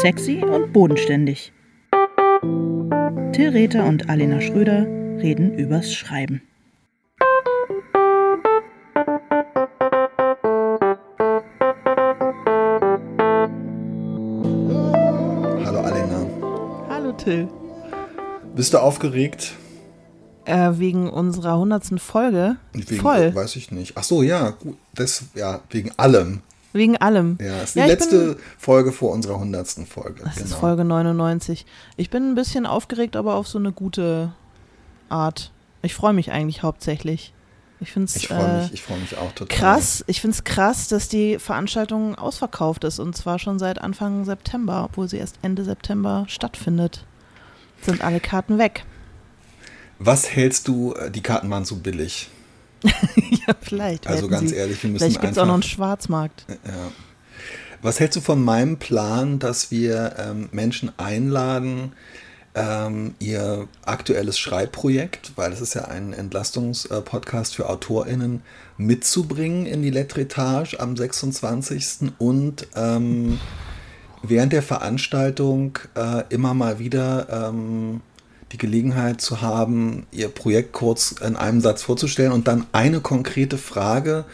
Sexy und bodenständig. Till Rether und Alena Schröder reden übers Schreiben. Hallo Alena. Hallo Till. Bist du aufgeregt? Äh, wegen unserer hundertsten Folge. Wegen, Voll. Weiß ich nicht. Ach so, ja, gut. Das, ja, wegen allem. Wegen allem. Ja, ist die Ja, letzte bin- Folge vor unserer hundertsten Folge. Das ist genau. Folge 99. Ich bin ein bisschen aufgeregt, aber auf so eine gute Art. Ich freue mich eigentlich hauptsächlich. Ich finde es freue äh, mich, ich mich auch total. krass. Ich finde es krass, dass die Veranstaltung ausverkauft ist und zwar schon seit Anfang September, obwohl sie erst Ende September stattfindet. Sind alle Karten weg. Was hältst du, äh, die Karten waren zu billig? ja, vielleicht. Also ganz sie. ehrlich, wir müssen Vielleicht gibt es einfach. auch noch einen Schwarzmarkt. Ja. Was hältst du von meinem Plan, dass wir ähm, Menschen einladen, ähm, ihr aktuelles Schreibprojekt, weil es ist ja ein Entlastungspodcast für AutorInnen, mitzubringen in die Letretage am 26. und ähm, während der Veranstaltung äh, immer mal wieder ähm, die Gelegenheit zu haben, ihr Projekt kurz in einem Satz vorzustellen und dann eine konkrete Frage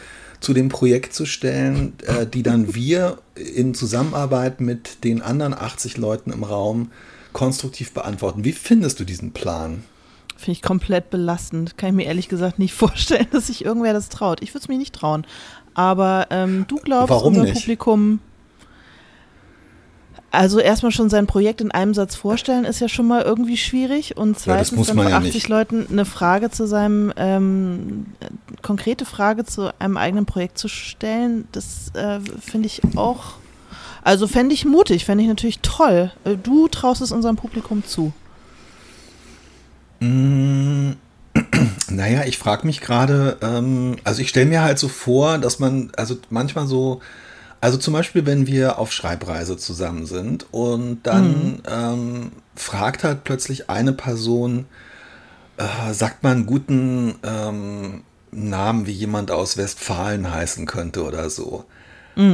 zu dem Projekt zu stellen, äh, die dann wir in Zusammenarbeit mit den anderen 80 Leuten im Raum konstruktiv beantworten. Wie findest du diesen Plan? Finde ich komplett belastend. Kann ich mir ehrlich gesagt nicht vorstellen, dass sich irgendwer das traut. Ich würde es mir nicht trauen. Aber ähm, du glaubst, Warum unser nicht? Publikum. Also erstmal schon sein Projekt in einem Satz vorstellen, ist ja schon mal irgendwie schwierig. Und zweitens muss dann ja 80 nicht. Leuten eine Frage zu seinem, ähm, äh, konkrete Frage zu einem eigenen Projekt zu stellen, das äh, finde ich auch, also fände ich mutig, fände ich natürlich toll. Äh, Du traust es unserem Publikum zu. Mm, Naja, ich frage mich gerade, ähm, also ich stelle mir halt so vor, dass man, also manchmal so, also zum Beispiel, wenn wir auf Schreibreise zusammen sind und dann ähm, fragt halt plötzlich eine Person, äh, sagt man einen guten ähm, Namen, wie jemand aus Westfalen heißen könnte oder so.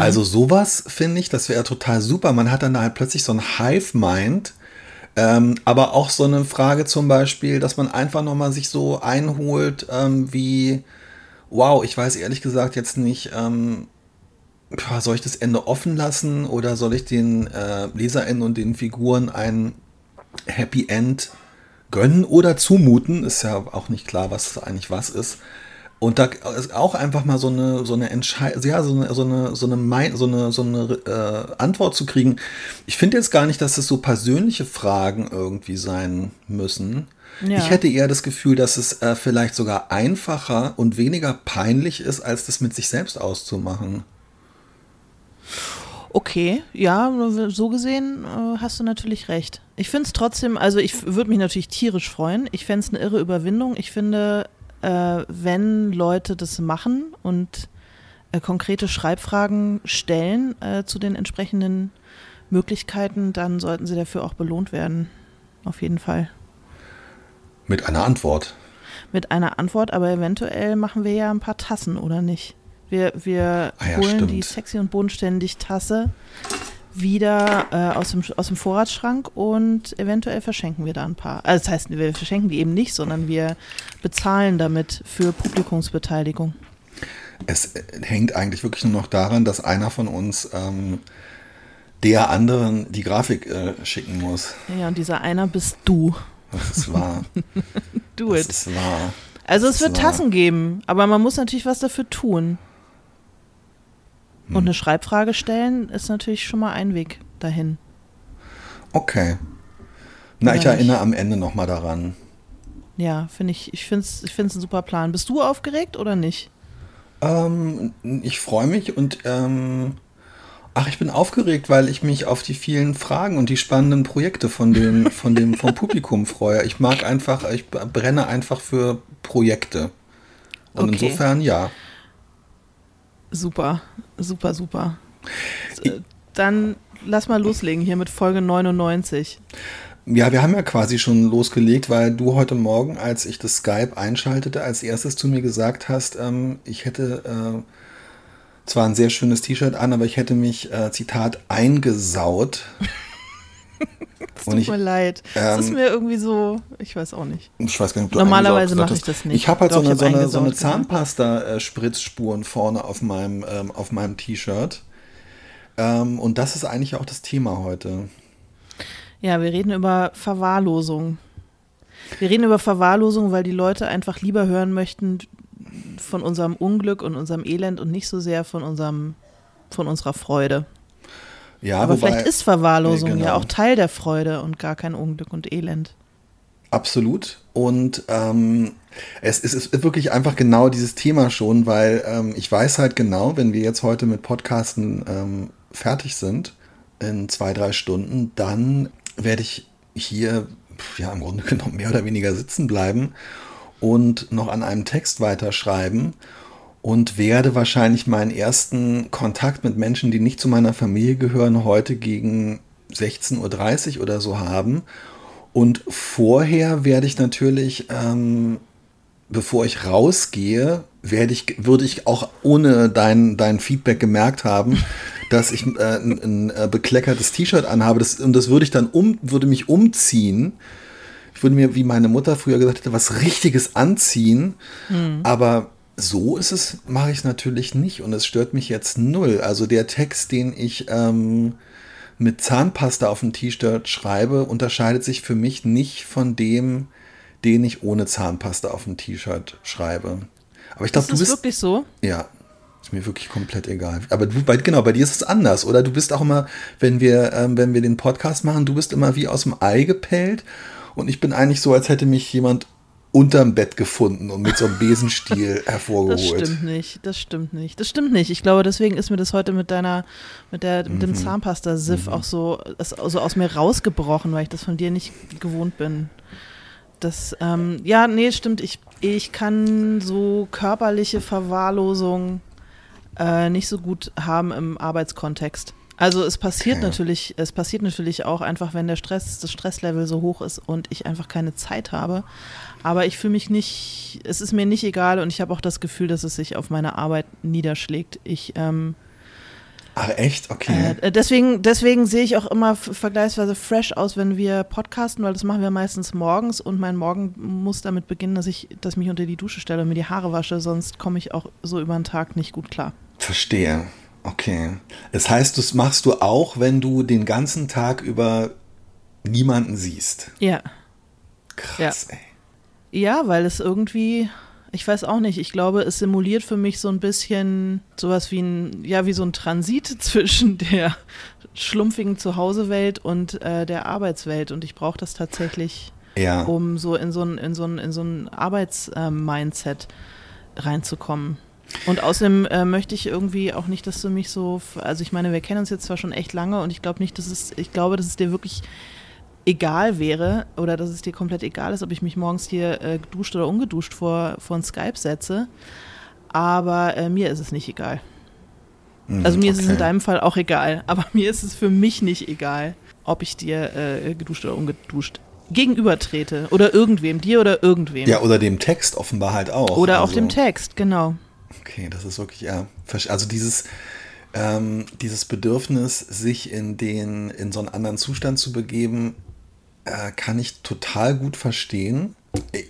Also sowas finde ich, das wäre total super. Man hat dann halt plötzlich so ein Hive-Mind, ähm, aber auch so eine Frage zum Beispiel, dass man einfach nochmal sich so einholt, ähm, wie, wow, ich weiß ehrlich gesagt jetzt nicht, ähm, soll ich das Ende offen lassen oder soll ich den äh, LeserInnen und den Figuren ein Happy End gönnen oder zumuten? Ist ja auch nicht klar, was eigentlich was ist. Und da ist auch einfach mal so eine, so eine Entscheidung, ja, so eine, so eine, so eine, so eine, so eine äh, Antwort zu kriegen. Ich finde jetzt gar nicht, dass es so persönliche Fragen irgendwie sein müssen. Ja. Ich hätte eher das Gefühl, dass es äh, vielleicht sogar einfacher und weniger peinlich ist, als das mit sich selbst auszumachen. Okay, ja, so gesehen äh, hast du natürlich recht. Ich finde es trotzdem, also ich würde mich natürlich tierisch freuen. Ich fände es eine irre Überwindung. Ich finde, äh, wenn Leute das machen und äh, konkrete Schreibfragen stellen äh, zu den entsprechenden Möglichkeiten, dann sollten sie dafür auch belohnt werden. Auf jeden Fall. Mit einer Antwort. Mit einer Antwort, aber eventuell machen wir ja ein paar Tassen, oder nicht? Wir, wir Ah ja, holen stimmt. die sexy und bodenständig Tasse wieder äh, aus, dem, aus dem Vorratsschrank und eventuell verschenken wir da ein paar. Also das heißt, wir verschenken die eben nicht, sondern wir bezahlen damit für Publikumsbeteiligung. Es äh, hängt eigentlich wirklich nur noch daran, dass einer von uns ähm, der anderen die Grafik äh, schicken muss. Ja, und dieser einer bist du. Das ist wahr. Do das it. ist wahr. Also das es wird. Tassen geben, aber man muss natürlich was dafür tun. Hm. Und eine Schreibfrage stellen ist natürlich schon mal ein Weg dahin. Okay. Na, ich Oder nicht? erinnere am Ende nochmal daran. Ja, finde ich, ich finde es ich find's ein super Plan. Bist du aufgeregt oder nicht? Ähm, ich freue mich und ähm, ach, ich bin aufgeregt, weil ich mich auf die vielen Fragen und die spannenden Projekte von dem, von dem vom Publikum freue. Ich mag einfach, ich brenne einfach für Projekte. Und Okay. insofern ja. Super, super, super. Äh, Dann lass mal loslegen hier mit Folge 99. Ja, wir haben ja quasi schon losgelegt, weil du heute Morgen, als ich das Skype einschaltete, als erstes zu mir gesagt hast, ähm, ich hätte äh, zwar ein sehr schönes T-Shirt an, aber ich hätte mich, äh, Zitat, eingesaut Es tut ich, mir leid. Es ähm, ist mir irgendwie so, ich weiß auch nicht. Ich weiß gar nicht, ob du Normalerweise mache ich das nicht. Ich habe halt Doch, so eine, so eine, so eine Zahnpasta-Spritzspuren vorne auf meinem, ähm, auf meinem T-Shirt. Ähm, und das ist eigentlich auch das Thema heute. Ja, wir reden über Verwahrlosung. Wir reden über Verwahrlosung, weil die Leute einfach lieber hören möchten von unserem Unglück und unserem Elend und nicht so sehr von unserem, von unserer Freude. Ja, aber wobei, vielleicht ist Verwahrlosung nee, genau. ja auch Teil der Freude und gar kein Unglück und Elend. Absolut. Und ähm, es, es, ist wirklich einfach genau dieses Thema schon, weil ähm, ich weiß halt genau, wenn wir jetzt heute mit Podcasten ähm, fertig sind, in zwei, drei Stunden, dann werde ich hier ja im Grunde genommen mehr oder weniger sitzen bleiben und noch an einem Text weiterschreiben und werde wahrscheinlich meinen ersten Kontakt mit Menschen, die nicht zu meiner Familie gehören, heute gegen 16.30 Uhr oder so haben. Und vorher werde ich natürlich, ähm, bevor ich rausgehe, werde ich, würde ich auch ohne dein, dein Feedback gemerkt haben, dass ich äh, ein, ein äh, bekleckertes T-Shirt anhabe. Das, und das würde ich dann um, würde mich umziehen. Ich würde mir, wie meine Mutter früher gesagt hätte, was Richtiges anziehen. Mhm. Aber so ist es, mache ich es natürlich nicht und es stört mich jetzt null. Also der Text, den ich ähm, mit Zahnpasta auf dem T-Shirt schreibe, unterscheidet sich für mich nicht von dem, den ich ohne Zahnpasta auf dem T-Shirt schreibe. Aber ich glaube, du bist wirklich so. Ja, ist mir wirklich komplett egal. Aber du, bei, genau, bei dir ist es anders, oder? Du bist auch immer, wenn wir, ähm, wenn wir den Podcast machen, du bist immer wie aus dem Ei gepellt und ich bin eigentlich so, als hätte mich jemand unterm Bett gefunden und mit so einem Besenstiel hervorgeholt. Das stimmt nicht, das stimmt nicht. Das stimmt nicht. Ich glaube, deswegen ist mir das heute mit deiner, mit der, mit dem mhm. Zahnpasta-Siff mhm. auch so, so aus mir rausgebrochen, weil ich das von dir nicht gewohnt bin. Das, ähm, ja, nee, stimmt. Ich, ich kann so körperliche Verwahrlosung äh, nicht so gut haben im Arbeitskontext. Also es passiert okay. natürlich, es passiert natürlich auch einfach, wenn der Stress, das Stresslevel so hoch ist und ich einfach keine Zeit habe. Aber ich fühle mich nicht, es ist mir nicht egal und ich habe auch das Gefühl, dass es sich auf meine Arbeit niederschlägt. Ich ähm, Ach echt? Okay. Äh, deswegen, deswegen sehe ich auch immer vergleichsweise fresh aus, wenn wir podcasten, weil das machen wir meistens morgens und mein Morgen muss damit beginnen, dass ich, dass ich mich unter die Dusche stelle und mir die Haare wasche, sonst komme ich auch so über den Tag nicht gut klar. Verstehe. Okay. Das heißt, das machst du auch, wenn du den ganzen Tag über niemanden siehst. Ja. Krass, ja. ey. Ja, weil es irgendwie, ich weiß auch nicht, ich glaube, es simuliert für mich so ein bisschen sowas wie ein, ja, wie so ein Transit zwischen der schlumpfigen Zuhausewelt und äh, der Arbeitswelt. Und ich brauche das tatsächlich, ja. um so in so ein, in so ein, in so ein Arbeitsmindset äh, reinzukommen. Und außerdem äh, möchte ich irgendwie auch nicht, dass du mich so, also ich meine, wir kennen uns jetzt zwar schon echt lange und ich glaube nicht, dass es, ich glaube, dass es dir wirklich egal wäre oder dass es dir komplett egal ist, ob ich mich morgens hier äh, geduscht oder ungeduscht vor, vor ein Skype setze. Aber äh, mir ist es nicht egal. Mhm, also mir okay. ist es in deinem Fall auch egal, aber mir ist es für mich nicht egal, ob ich dir äh, geduscht oder ungeduscht gegenübertrete oder irgendwem, dir oder irgendwem. Ja, oder dem Text offenbar halt auch. Oder also. auch dem Text, genau. Okay, das ist wirklich, ja, also dieses, ähm, dieses Bedürfnis, sich in den, in so einen anderen Zustand zu begeben, äh, kann ich total gut verstehen.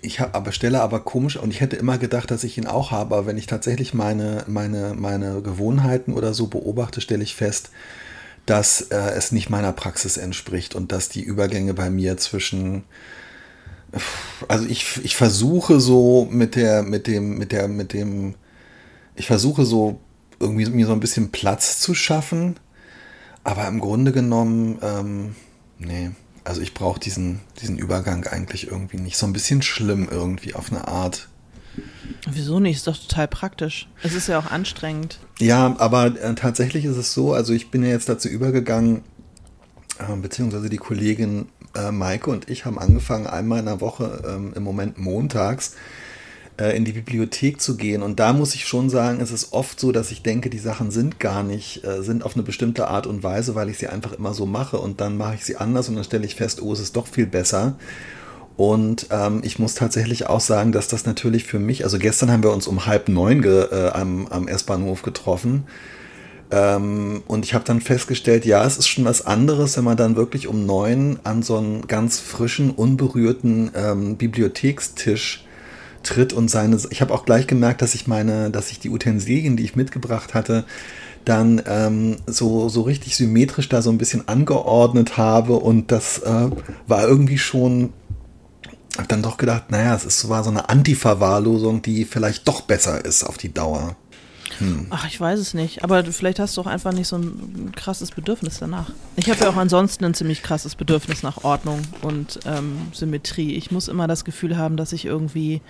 Ich habe aber stelle aber komisch und ich hätte immer gedacht, dass ich ihn auch habe, aber wenn ich tatsächlich meine, meine, meine Gewohnheiten oder so beobachte, stelle ich fest, dass äh, es nicht meiner Praxis entspricht und dass die Übergänge bei mir zwischen also ich, ich versuche so mit der, mit dem, mit der, mit dem, ich versuche so irgendwie mir so ein bisschen Platz zu schaffen, aber im Grunde genommen, ähm, nee, also ich brauche diesen, diesen Übergang eigentlich irgendwie nicht. So ein bisschen schlimm irgendwie auf eine Art. Wieso nicht? Ist doch total praktisch. Es ist ja auch anstrengend. Ja, aber äh, tatsächlich ist es so, also ich bin ja jetzt dazu übergegangen, äh, beziehungsweise die Kollegin äh, Maike und ich haben angefangen, einmal in der Woche, ähm, im Moment montags, äh, in die Bibliothek zu gehen. Und da muss ich schon sagen, es ist oft so, dass ich denke, die Sachen sind gar nicht, äh, sind auf eine bestimmte Art und Weise, weil ich sie einfach immer so mache. Und dann mache ich sie anders und dann stelle ich fest, oh, es ist doch viel besser. Und ähm, ich muss tatsächlich auch sagen, dass das natürlich für mich, also gestern haben wir uns um halb neun ge, äh, am, am S-Bahnhof getroffen. Ähm, und ich habe dann festgestellt, ja, es ist schon was anderes, wenn man dann wirklich um neun an so einen ganz frischen, unberührten ähm, Bibliothekstisch tritt und seine. Ich habe auch gleich gemerkt, dass ich meine, dass ich die Utensilien, die ich mitgebracht hatte, dann ähm, so, so richtig symmetrisch da so ein bisschen angeordnet habe und das äh, war irgendwie schon, habe dann doch gedacht, naja, es ist, war so eine Anti-Verwahrlosung, die vielleicht doch besser ist auf die Dauer. Hm. Ach, ich weiß es nicht. Aber vielleicht hast du auch einfach nicht so ein krasses Bedürfnis danach. Ich habe ja auch ansonsten ein ziemlich krasses Bedürfnis nach Ordnung und ähm, Symmetrie. Ich muss immer das Gefühl haben, dass ich irgendwie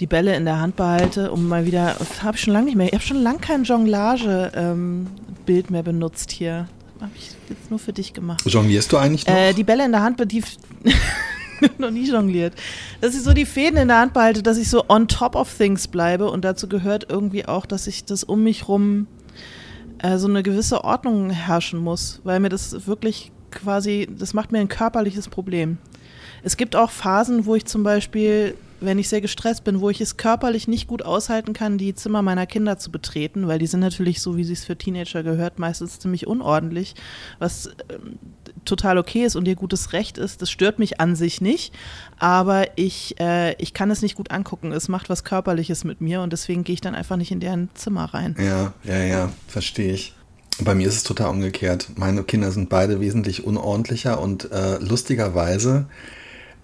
die Bälle in der Hand behalte, um mal wieder. Habe ich schon lange nicht mehr. Ich habe schon lange kein Jonglage-Bild ähm, mehr benutzt hier. Habe ich jetzt nur für dich gemacht. Jonglierst du eigentlich noch? Äh, die Bälle in der Hand, die noch nie jongliert. Dass ich so die Fäden in der Hand behalte, dass ich so on top of things bleibe und dazu gehört irgendwie auch, dass ich das um mich rum äh, so eine gewisse Ordnung herrschen muss, weil mir das wirklich quasi, das macht mir ein körperliches Problem. Es gibt auch Phasen, wo ich zum Beispiel wenn ich sehr gestresst bin, wo ich es körperlich nicht gut aushalten kann, die Zimmer meiner Kinder zu betreten, weil die sind natürlich so, wie sie es für Teenager gehört, meistens ziemlich unordentlich, was ähm, total okay ist und ihr gutes Recht ist. Das stört mich an sich nicht, aber ich, äh, ich kann es nicht gut angucken. Es macht was Körperliches mit mir und deswegen gehe ich dann einfach nicht in deren Zimmer rein. Ja, ja, ja, verstehe ich. Bei mir ist es total umgekehrt. Meine Kinder sind beide wesentlich unordentlicher und äh, lustigerweise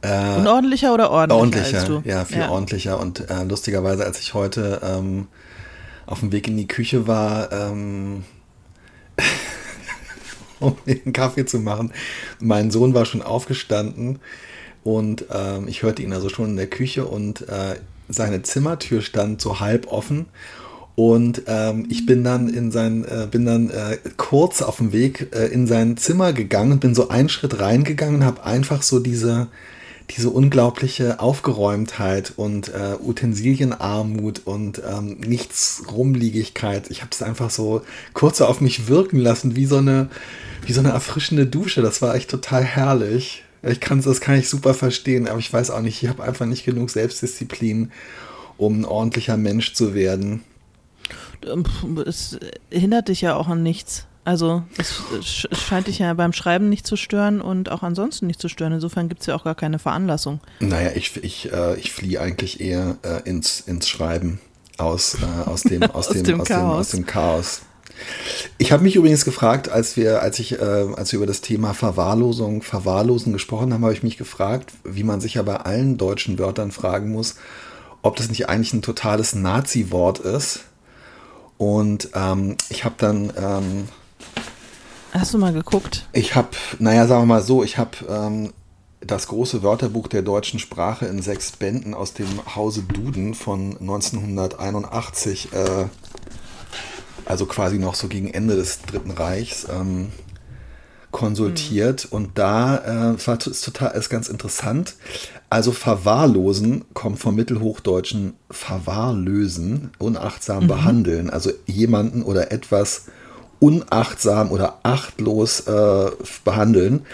äh, Unordentlicher oder ordentlicher? Ordentlicher, als du? ja, viel ja. ordentlicher. Und äh, lustigerweise, als ich heute ähm, auf dem Weg in die Küche war, ähm, um den Kaffee zu machen, mein Sohn war schon aufgestanden und ähm, ich hörte ihn also schon in der Küche und äh, seine Zimmertür stand so halb offen. Und ähm, ich bin dann in sein, äh, bin dann äh, kurz auf dem Weg äh, in sein Zimmer gegangen, bin so einen Schritt reingegangen und habe einfach so diese, diese unglaubliche Aufgeräumtheit und äh, Utensilienarmut und ähm, nichts Rumliegigkeit. Ich habe das einfach so kurz auf mich wirken lassen, wie so eine, wie so eine erfrischende Dusche. Das war echt total herrlich. Ich kann das kann ich super verstehen, aber ich weiß auch nicht, ich habe einfach nicht genug Selbstdisziplin, um ein ordentlicher Mensch zu werden. Es hindert dich ja auch an nichts. Also es, scheint dich ja beim Schreiben nicht zu stören und auch ansonsten nicht zu stören. Insofern gibt es ja auch gar keine Veranlassung. Naja, ich, ich, äh, ich fliehe eigentlich eher äh, ins, ins Schreiben aus, äh, aus, dem, aus, aus, dem, dem, aus, dem, aus dem Chaos. Ich habe mich übrigens gefragt, als wir, als ich, äh, als wir über das Thema Verwahrlosung, Verwahrlosen gesprochen haben, habe ich mich gefragt, wie man sich ja bei allen deutschen Wörtern fragen muss, ob das nicht eigentlich ein totales Nazi-Wort ist. Und ähm, ich habe dann ähm, Hast du mal geguckt? Ich habe, naja, sagen wir mal so, ich habe ähm, das große Wörterbuch der deutschen Sprache in sechs Bänden aus dem Hause Duden von 1981, äh, also quasi noch so gegen Ende des Dritten Reichs, ähm, konsultiert. Mhm. Und da äh, war ist total ist ganz interessant. Also verwahrlosen kommt vom mittelhochdeutschen verwahrlösen, unachtsam mhm. behandeln. Also jemanden oder etwas unachtsam oder achtlos äh, behandeln,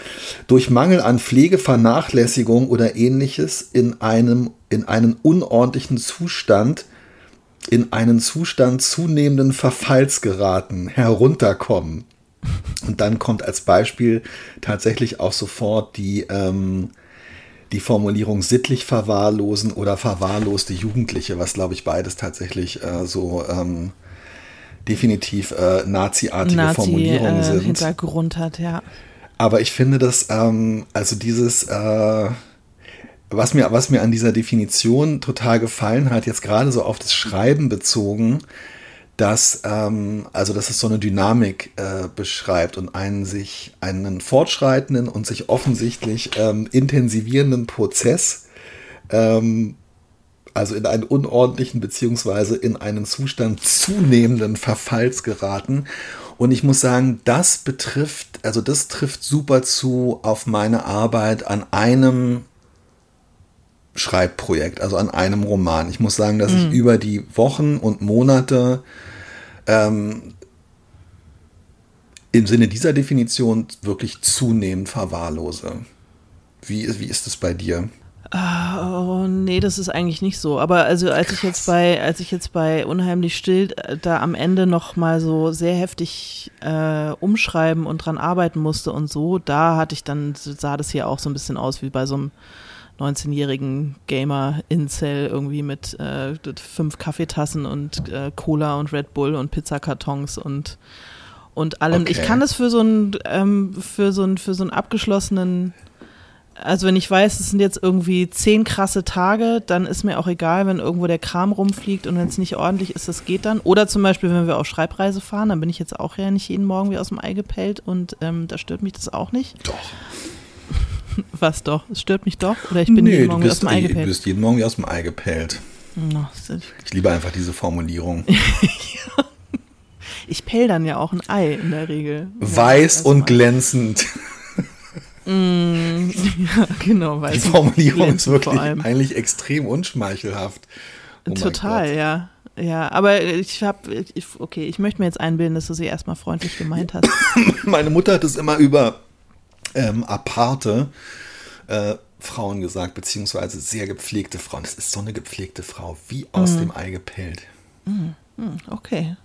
durch Mangel an Pflege, Vernachlässigung oder ähnliches in einem in einen unordentlichen Zustand, in einen Zustand zunehmenden Verfalls geraten, herunterkommen. Und dann kommt als Beispiel tatsächlich auch sofort die, ähm, die Formulierung sittlich verwahrlosen oder verwahrloste Jugendliche, was glaube ich beides tatsächlich äh, so ähm, definitiv äh, naziartige Nazi, Formulierungen äh, sind. Hintergrund hat, ja. Aber ich finde, dass ähm, also dieses, äh, was mir, was mir an dieser Definition total gefallen hat, jetzt gerade so auf das Schreiben bezogen, dass ähm, also dass es so eine Dynamik äh, beschreibt und einen sich einen fortschreitenden und sich offensichtlich ähm, intensivierenden Prozess ähm, also in einen unordentlichen beziehungsweise in einen Zustand zunehmenden Verfalls geraten. Und ich muss sagen, das betrifft, also das trifft super zu auf meine Arbeit an einem Schreibprojekt, also an einem Roman. Ich muss sagen, dass mhm. ich über die Wochen und Monate ähm, im Sinne dieser Definition wirklich zunehmend verwahrlose. Wie, wie ist es bei dir? Oh, nee, das ist eigentlich nicht so. Aber also als Krass. ich jetzt bei, als ich jetzt bei Unheimlich still äh, da am Ende noch mal so sehr heftig äh, umschreiben und dran arbeiten musste und so, da hatte ich dann, sah das hier auch so ein bisschen aus wie bei so einem 19-jährigen Gamer-Incel irgendwie mit äh, fünf Kaffeetassen und äh, Cola und Red Bull und Pizzakartons und und allem. Okay. Ich kann das für so einen ähm, für so einen für so einen abgeschlossenen also wenn ich weiß, es sind jetzt irgendwie zehn krasse Tage, dann ist mir auch egal, wenn irgendwo der Kram rumfliegt und wenn es nicht ordentlich ist, das geht dann. Oder zum Beispiel, wenn wir auf Schreibreise fahren, dann bin ich jetzt auch ja nicht jeden Morgen wie aus dem Ei gepellt und ähm, da stört mich das auch nicht. Doch. Was doch? Es stört mich doch? Oder ich bin nee, jeden Morgen bist, aus dem Ei gepellt? Du bist jeden Morgen wie aus dem Ei gepellt. ich liebe einfach diese Formulierung. ja. Ich pell dann ja auch ein Ei in der Regel. Weiß und glänzend. Mm, ja, genau. Die Formulierung ist wirklich eigentlich extrem unschmeichelhaft. Oh Total, ja. Ja, aber ich habe, okay, ich möchte mir jetzt einbilden, dass du sie erstmal freundlich gemeint hast. Meine Mutter hat es immer über ähm, aparte äh, Frauen gesagt, beziehungsweise sehr gepflegte Frauen. Das ist so eine gepflegte Frau, wie aus mm. dem Ei gepellt. Mm, okay.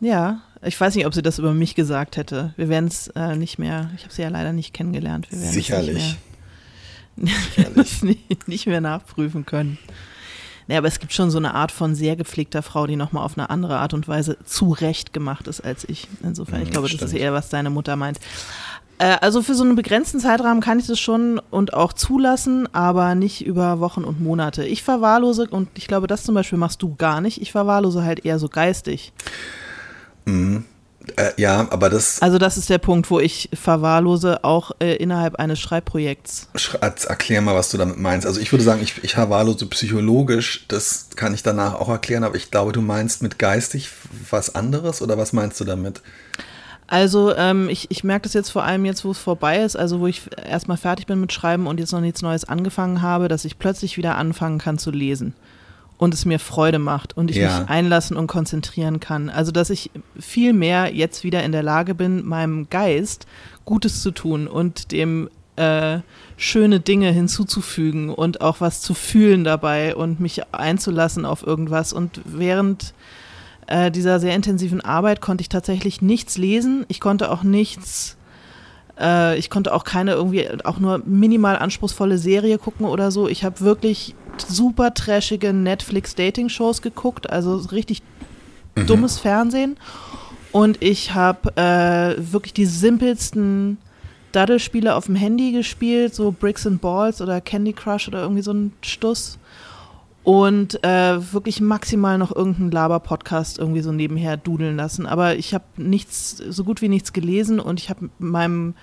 Ja, ich weiß nicht, ob sie das über mich gesagt hätte. Wir werden es äh, nicht mehr, ich habe sie ja leider nicht kennengelernt. Wir werden Sicherlich. Es nicht, nicht mehr nachprüfen können. Nee, aber es gibt schon so eine Art von sehr gepflegter Frau, die nochmal auf eine andere Art und Weise zurecht gemacht ist als ich. Insofern, ich mhm, glaube, das ist eher, was deine Mutter meint. Äh, also für so einen begrenzten Zeitrahmen kann ich das schon und auch zulassen, aber nicht über Wochen und Monate. Ich verwahrlose, und ich glaube, das zum Beispiel machst du gar nicht, ich verwahrlose halt eher so geistig. Mhm. Äh, ja, aber das. Also, das ist der Punkt, wo ich verwahrlose, auch äh, innerhalb eines Schreibprojekts. Erklär mal, was du damit meinst. Also, ich würde sagen, ich, ich verwahrlose psychologisch, das kann ich danach auch erklären, aber ich glaube, du meinst mit geistig was anderes oder was meinst du damit? Also ähm, ich, ich merke das jetzt vor allem jetzt, wo es vorbei ist, also wo ich erstmal fertig bin mit Schreiben und jetzt noch nichts Neues angefangen habe, dass ich plötzlich wieder anfangen kann zu lesen und es mir Freude macht und ich ja. mich einlassen und konzentrieren kann. Also, dass ich viel mehr jetzt wieder in der Lage bin, meinem Geist Gutes zu tun und dem äh, schöne Dinge hinzuzufügen und auch was zu fühlen dabei und mich einzulassen auf irgendwas. Und während äh, dieser sehr intensiven Arbeit konnte ich tatsächlich nichts lesen. Ich konnte auch nichts äh, ich konnte auch keine irgendwie, auch nur minimal anspruchsvolle Serie gucken oder so. Ich habe wirklich super trashige Netflix-Dating-Shows geguckt, also richtig mhm. dummes Fernsehen. Und ich habe äh, wirklich die simpelsten Daddelspiele auf dem Handy gespielt, so Bricks and Balls oder Candy Crush oder irgendwie so ein Stuss. Und äh, wirklich maximal noch irgendeinen Laber-Podcast irgendwie so nebenher dudeln lassen. Aber ich habe nichts, so gut wie nichts gelesen und ich habe meinem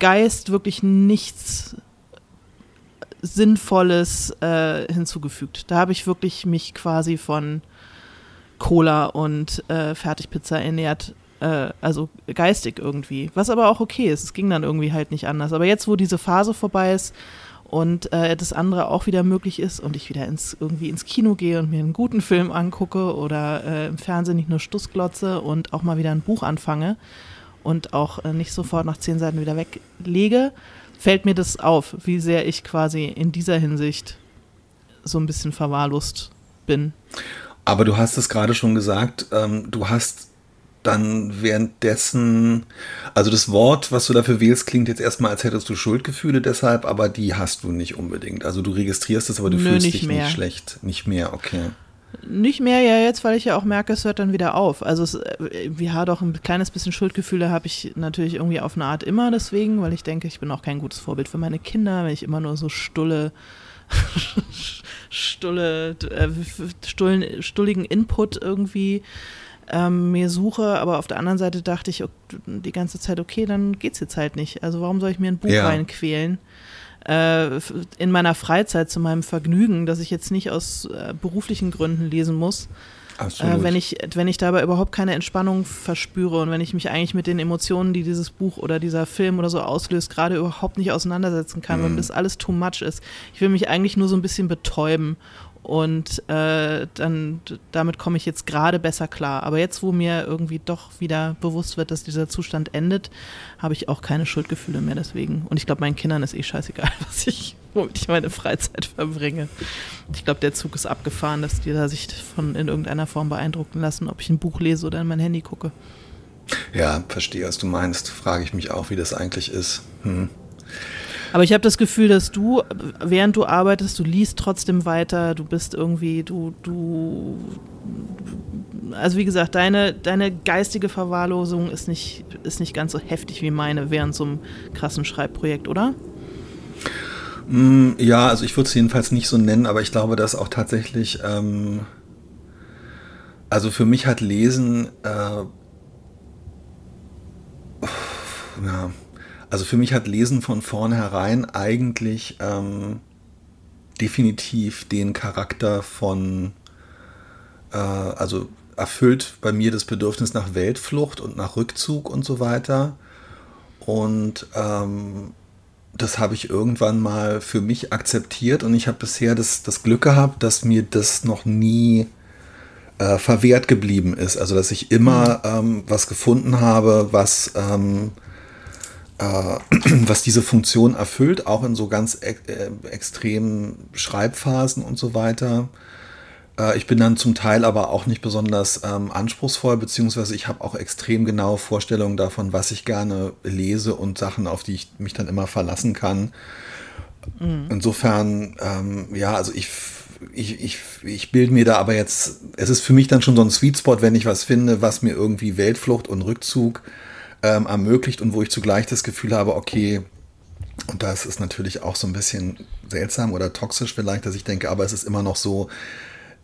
Geist wirklich nichts Sinnvolles äh, hinzugefügt. Da habe ich wirklich mich quasi von Cola und äh, Fertigpizza ernährt, äh, also geistig irgendwie. Was aber auch okay ist. Es ging dann irgendwie halt nicht anders. Aber jetzt, wo diese Phase vorbei ist und äh, das andere auch wieder möglich ist und ich wieder ins, irgendwie ins Kino gehe und mir einen guten Film angucke oder äh, im Fernsehen nicht nur Stussglotze und auch mal wieder ein Buch anfange und auch äh, nicht sofort nach zehn Seiten wieder weglege, fällt mir das auf, wie sehr ich quasi in dieser Hinsicht so ein bisschen verwahrlost bin. Aber du hast es gerade schon gesagt, ähm, du hast dann währenddessen, also das Wort, was du dafür wählst, klingt jetzt erstmal, als hättest du Schuldgefühle deshalb, aber die hast du nicht unbedingt. Also du registrierst es, aber du Nö, fühlst dich mehr. nicht schlecht. Nicht mehr, okay. Nicht mehr ja jetzt, weil ich ja auch merke, es hört dann wieder auf. Also es, ja, doch ein kleines bisschen Schuldgefühle habe ich natürlich irgendwie auf eine Art immer deswegen, weil ich denke, ich bin auch kein gutes Vorbild für meine Kinder, wenn ich immer nur so stulle, stulle, äh, stullen, stulligen Input irgendwie ähm, mir suche. Aber auf der anderen Seite dachte ich die ganze Zeit, okay, dann geht's jetzt halt nicht. Also warum soll ich mir ein Buch ja. reinquälen? Äh, in meiner Freizeit zu meinem Vergnügen, dass ich jetzt nicht aus äh, beruflichen Gründen lesen muss. Äh, wenn, ich, wenn ich dabei überhaupt keine Entspannung verspüre und wenn ich mich eigentlich mit den Emotionen, die dieses Buch oder dieser Film oder so auslöst, gerade überhaupt nicht auseinandersetzen kann, mhm. weil das alles too much ist. Ich will mich eigentlich nur so ein bisschen betäuben und äh, dann damit komme ich jetzt gerade besser klar. Aber jetzt, wo mir irgendwie doch wieder bewusst wird, dass dieser Zustand endet, habe ich auch keine Schuldgefühle mehr deswegen. Und ich glaube, meinen Kindern ist eh scheißegal, was ich, womit ich meine Freizeit verbringe. Ich glaube, der Zug ist abgefahren, dass die da sich von in irgendeiner Form beeindrucken lassen, ob ich ein Buch lese oder in mein Handy gucke. Ja, verstehe, was du meinst. Frage ich mich auch, wie das eigentlich ist. Hm. Aber ich habe das Gefühl, dass du, während du arbeitest, du liest trotzdem weiter, du bist irgendwie, du, du, also wie gesagt, deine, deine geistige Verwahrlosung ist nicht, ist nicht ganz so heftig wie meine während so einem krassen Schreibprojekt, oder? Mm, ja, also ich würde es jedenfalls nicht so nennen, aber ich glaube, dass auch tatsächlich, ähm, also für mich hat Lesen, äh, ja, also für mich hat Lesen von vornherein eigentlich ähm, definitiv den Charakter von, äh, also erfüllt bei mir das Bedürfnis nach Weltflucht und nach Rückzug und so weiter. Und ähm, das habe ich irgendwann mal für mich akzeptiert und ich habe bisher das, das Glück gehabt, dass mir das noch nie äh, verwehrt geblieben ist. Also dass ich immer mhm. ähm, was gefunden habe, was ähm, äh, was diese Funktion erfüllt, auch in so ganz e äh, extremen Schreibphasen und so weiter. Äh, ich bin dann zum Teil aber auch nicht besonders ähm, anspruchsvoll, beziehungsweise ich habe auch extrem genaue Vorstellungen davon, was ich gerne lese und Sachen, auf die ich mich dann immer verlassen kann. Mhm. Insofern, ähm, ja, also ich ich, ich, ich bilde mir da aber jetzt, es ist für mich dann schon so ein Sweet Spot, wenn ich was finde, was mir irgendwie Weltflucht und Rückzug ähm, ermöglicht und wo ich zugleich das Gefühl habe, okay, und das ist natürlich auch so ein bisschen seltsam oder toxisch vielleicht, dass ich denke, aber es ist immer noch so,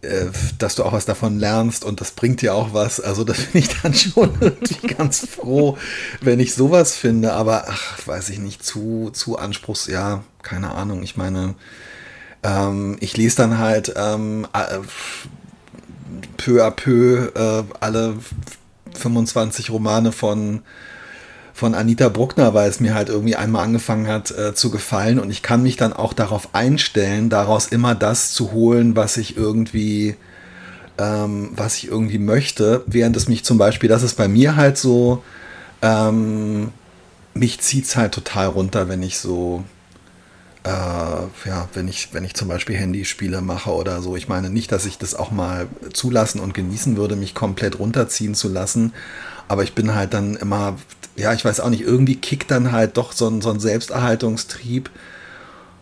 äh, dass du auch was davon lernst und das bringt dir auch was. Also das bin ich dann schon irgendwie ganz froh, wenn ich sowas finde. Aber ach, weiß ich nicht, zu, zu anspruchs, ja, keine Ahnung. Ich meine, ähm, ich lese dann halt ähm, äh, peu à peu äh, alle 25 Romane von von Anita Bruckner, weil es mir halt irgendwie einmal angefangen hat äh, zu gefallen. Und ich kann mich dann auch darauf einstellen, daraus immer das zu holen, was ich irgendwie, ähm, was ich irgendwie möchte, während es mich zum Beispiel, das ist bei mir halt so, ähm, mich zieht es halt total runter, wenn ich so, äh, ja, wenn ich, wenn ich zum Beispiel Handyspiele mache oder so. Ich meine nicht, dass ich das auch mal zulassen und genießen würde, mich komplett runterziehen zu lassen, aber ich bin halt dann immer ja, ich weiß auch nicht, irgendwie kickt dann halt doch so ein, so ein Selbsterhaltungstrieb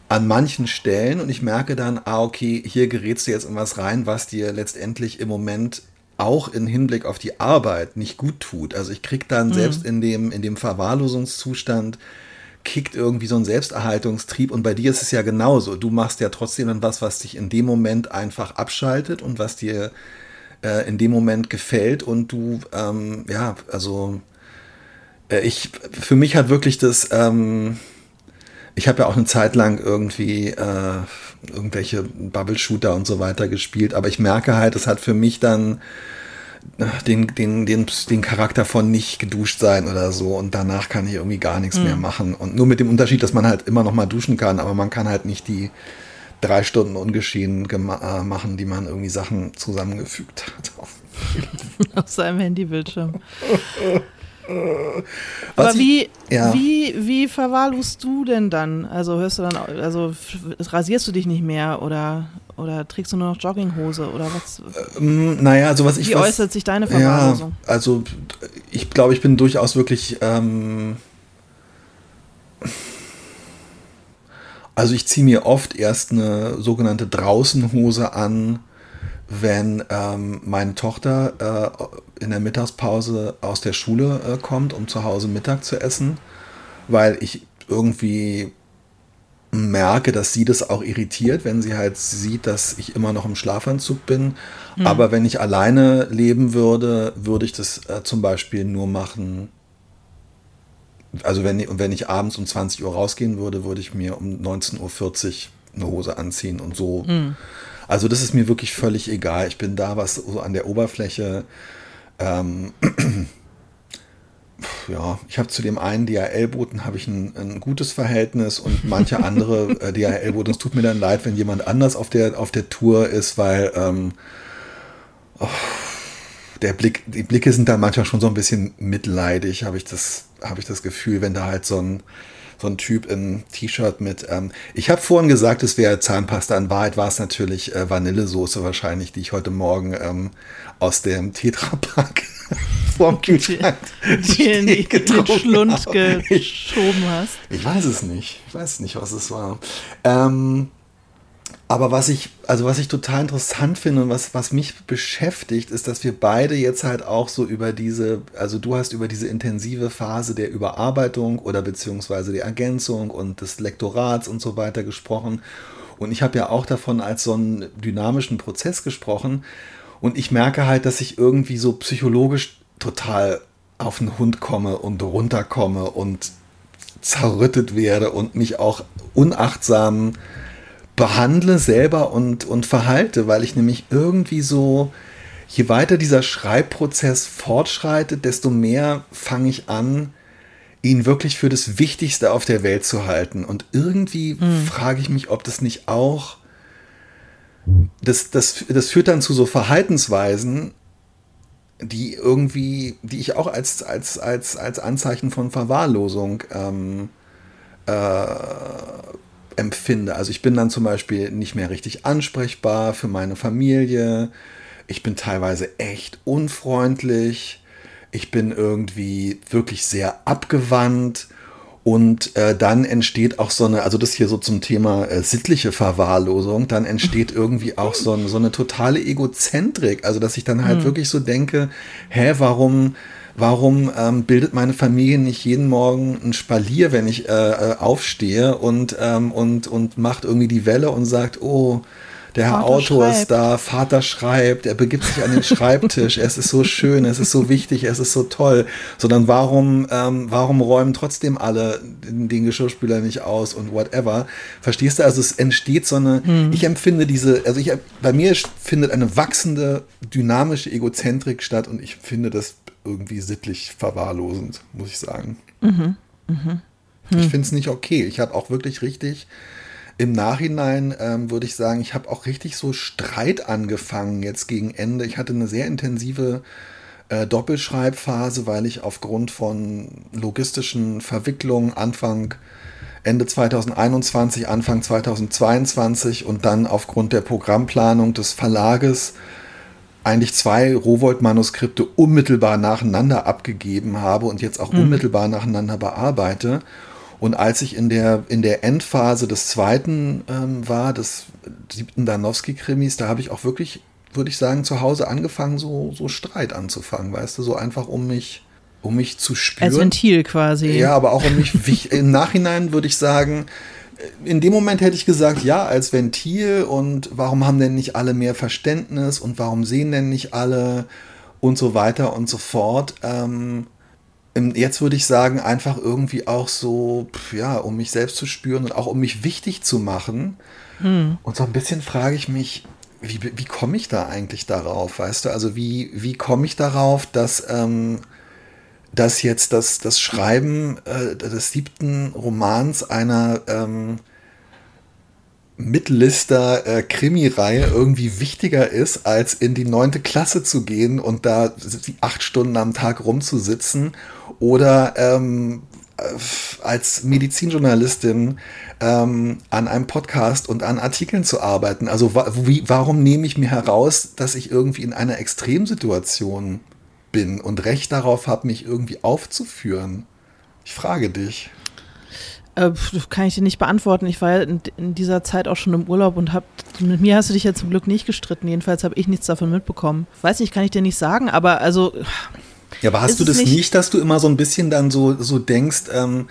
an manchen Stellen und ich merke dann, ah, okay, hier gerätst du jetzt in was rein, was dir letztendlich im Moment auch im Hinblick auf die Arbeit nicht gut tut. Also ich krieg dann mhm. selbst in dem, in dem Verwahrlosungszustand, kickt irgendwie so ein Selbsterhaltungstrieb und bei dir ist es ja genauso. Du machst ja trotzdem dann was, was dich in dem Moment einfach abschaltet und was dir äh, in dem Moment gefällt und du, ähm, ja, also ich, für mich hat wirklich das, ähm, ich habe ja auch eine Zeit lang irgendwie äh, irgendwelche Bubble-Shooter und so weiter gespielt, aber ich merke halt, es hat für mich dann äh, den, den, den, den Charakter von nicht geduscht sein oder so und danach kann ich irgendwie gar nichts mhm. mehr machen. Und nur mit dem Unterschied, dass man halt immer noch mal duschen kann, aber man kann halt nicht die drei Stunden ungeschehen äh, machen, die man irgendwie Sachen zusammengefügt hat. Auf seinem Handybildschirm. Aber wie, ja. wie, wie verwahrlost du denn dann? Also hörst du dann, also rasierst du dich nicht mehr oder, oder trägst du nur noch Jogginghose oder was? Ähm, naja, also was ich. Wie was, äußert sich deine Verwahrlosung? Ja, also ich glaube, ich bin durchaus wirklich. Ähm, also ich ziehe mir oft erst eine sogenannte Draußenhose an, wenn ähm, meine Tochter äh, in der Mittagspause aus der Schule äh, kommt, um zu Hause Mittag zu essen, weil ich irgendwie merke, dass sie das auch irritiert, wenn sie halt sieht, dass ich immer noch im Schlafanzug bin. Mhm. Aber wenn ich alleine leben würde, würde ich das äh, zum Beispiel nur machen. Also wenn ich, wenn ich abends um 20 Uhr rausgehen würde, würde ich mir um 19.40 Uhr eine Hose anziehen und so. Mhm also das ist mir wirklich völlig egal. Ich bin da, was so an der Oberfläche ähm, ja, ich habe zu dem einen DHL-Boten habe ich ein, ein, gutes Verhältnis und manche andere äh, DHL-Boten, es tut mir dann leid, wenn jemand anders auf der, auf der Tour ist, weil ähm, oh, der Blick, die Blicke sind dann manchmal schon so ein bisschen mitleidig, habe ich das, habe ich das Gefühl, wenn da halt so ein, so ein Typ im T-Shirt mit. Ähm, ich habe vorhin gesagt, es wäre Zahnpasta. In Wahrheit war es natürlich äh, Vanillesoße wahrscheinlich, die ich heute Morgen ähm, aus dem Tetrapack vorm Kühlschrank die in die, den Schlund geschoben hast. Ich weiß es nicht. Ich weiß nicht, was es war. Ähm, aber was ich, also was ich total interessant finde und was, was mich beschäftigt, ist, dass wir beide jetzt halt auch so über diese, also du hast über diese intensive Phase der Überarbeitung oder beziehungsweise der Ergänzung und des Lektorats und so weiter gesprochen. Und ich habe ja auch davon als so einen dynamischen Prozess gesprochen. Und ich merke halt, dass ich irgendwie so psychologisch total auf den Hund komme und runterkomme und zerrüttet werde und mich auch unachtsam behandle selber und, und verhalte, weil ich nämlich irgendwie so, je weiter dieser Schreibprozess fortschreitet, desto mehr fange ich an, ihn wirklich für das Wichtigste auf der Welt zu halten. Und irgendwie mhm. frage ich mich, ob das nicht auch, das, das, das führt dann zu so Verhaltensweisen, die irgendwie, die ich auch als, als, als, als Anzeichen von Verwahrlosung ähm, äh, empfinde. Also ich bin dann zum Beispiel nicht mehr richtig ansprechbar für meine Familie. Ich bin teilweise echt unfreundlich. Ich bin irgendwie wirklich sehr abgewandt. Und äh, dann entsteht auch so eine, also das hier so zum Thema äh, sittliche Verwahrlosung, dann entsteht irgendwie auch so, eine, so eine totale Egozentrik. Also dass ich dann halt mhm. wirklich so denke, hä, warum warum ähm, bildet meine Familie nicht jeden Morgen ein Spalier, wenn ich äh, äh, aufstehe und, ähm, und, und macht irgendwie die Welle und sagt, oh, der Herr Autor schreibt. ist da, Vater schreibt, er begibt sich an den Schreibtisch, es ist so schön, es ist so wichtig, es ist so toll. Sondern warum, ähm, warum räumen trotzdem alle den Geschirrspüler nicht aus und whatever? Verstehst du? Also es entsteht so eine, hm. ich empfinde diese, also ich, bei mir findet eine wachsende, dynamische Egozentrik statt und ich finde das irgendwie sittlich verwahrlosend, muss ich sagen. Mhm. Mhm. Hm. Ich finde es nicht okay. Ich habe auch wirklich richtig, im Nachhinein ähm, würde ich sagen, ich habe auch richtig so Streit angefangen jetzt gegen Ende. Ich hatte eine sehr intensive äh, Doppelschreibphase, weil ich aufgrund von logistischen Verwicklungen Anfang Ende 2021, Anfang 2022 und dann aufgrund der Programmplanung des Verlages eigentlich zwei Rowold-Manuskripte unmittelbar nacheinander abgegeben habe und jetzt auch mhm. unmittelbar nacheinander bearbeite. Und als ich in der, in der Endphase des zweiten ähm, war, des siebten Danowski-Krimis, da habe ich auch wirklich, würde ich sagen, zu Hause angefangen, so, so Streit anzufangen, weißt du, so einfach um mich, um mich zu spüren. Als Ventil quasi. Ja, aber auch um mich, im Nachhinein würde ich sagen, in dem Moment hätte ich gesagt, ja, als Ventil und warum haben denn nicht alle mehr Verständnis und warum sehen denn nicht alle und so weiter und so fort. Ähm, jetzt würde ich sagen, einfach irgendwie auch so, ja, um mich selbst zu spüren und auch um mich wichtig zu machen. Hm. Und so ein bisschen frage ich mich, wie, wie komme ich da eigentlich darauf, weißt du? Also wie, wie komme ich darauf, dass ähm, dass jetzt das, das Schreiben äh, des siebten Romans einer ähm, Mittellister äh, Krimireihe irgendwie wichtiger ist, als in die neunte Klasse zu gehen und da acht Stunden am Tag rumzusitzen oder ähm, äh, als Medizinjournalistin ähm, an einem Podcast und an Artikeln zu arbeiten. Also wa wie, warum nehme ich mir heraus, dass ich irgendwie in einer Extremsituation bin und Recht darauf habe, mich irgendwie aufzuführen? Ich frage dich. Äh, kann ich dir nicht beantworten. Ich war in, in, dieser Zeit auch schon im Urlaub und hab, mit mir hast du dich ja zum Glück nicht gestritten. Jedenfalls habe ich nichts davon mitbekommen. Weiß nicht, kann ich dir nicht sagen, aber also. Ja, aber hast du das nicht, nicht, dass du immer so ein bisschen dann so, so denkst, ähm,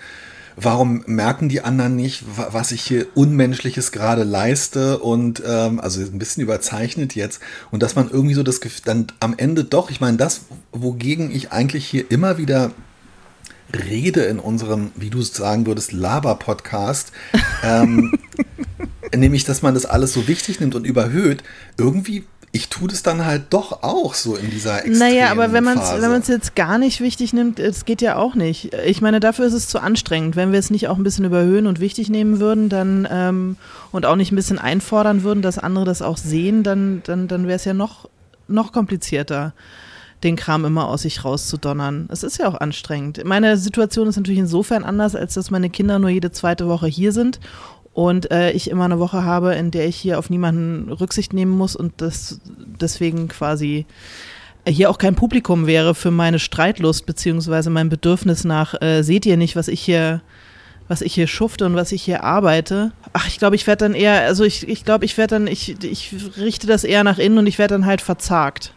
warum merken die anderen nicht, was ich hier Unmenschliches gerade leiste und ähm, also ein bisschen überzeichnet jetzt und dass man irgendwie so das Gefühl, dann am Ende doch, ich meine, das, wogegen ich eigentlich hier immer wieder rede in unserem, wie du sagen würdest, Laber-Podcast, ähm, nämlich, dass man das alles so wichtig nimmt und überhöht, irgendwie ich tue das dann halt doch auch so in dieser extremen Naja, aber wenn man es jetzt gar nicht wichtig nimmt, es geht ja auch nicht. Ich meine, dafür ist es zu anstrengend. Wenn wir es nicht auch ein bisschen überhöhen und wichtig nehmen würden, dann ähm, und auch nicht ein bisschen einfordern würden, dass andere das auch sehen, dann, dann, dann wäre es ja noch, noch komplizierter, den Kram immer aus sich rauszudonnern. Es ist ja auch anstrengend. Meine Situation ist natürlich insofern anders, als dass meine Kinder nur jede zweite Woche hier sind und äh, ich immer eine Woche habe, in der ich hier auf niemanden Rücksicht nehmen muss und das deswegen quasi hier auch kein Publikum wäre für meine Streitlust beziehungsweise mein Bedürfnis nach, äh, seht ihr nicht, was ich hier, was ich hier schufte und was ich hier arbeite. Ach, ich glaube, ich werde dann eher, also ich, ich glaube, ich werde dann, ich, ich richte das eher nach innen und ich werde dann halt verzagt.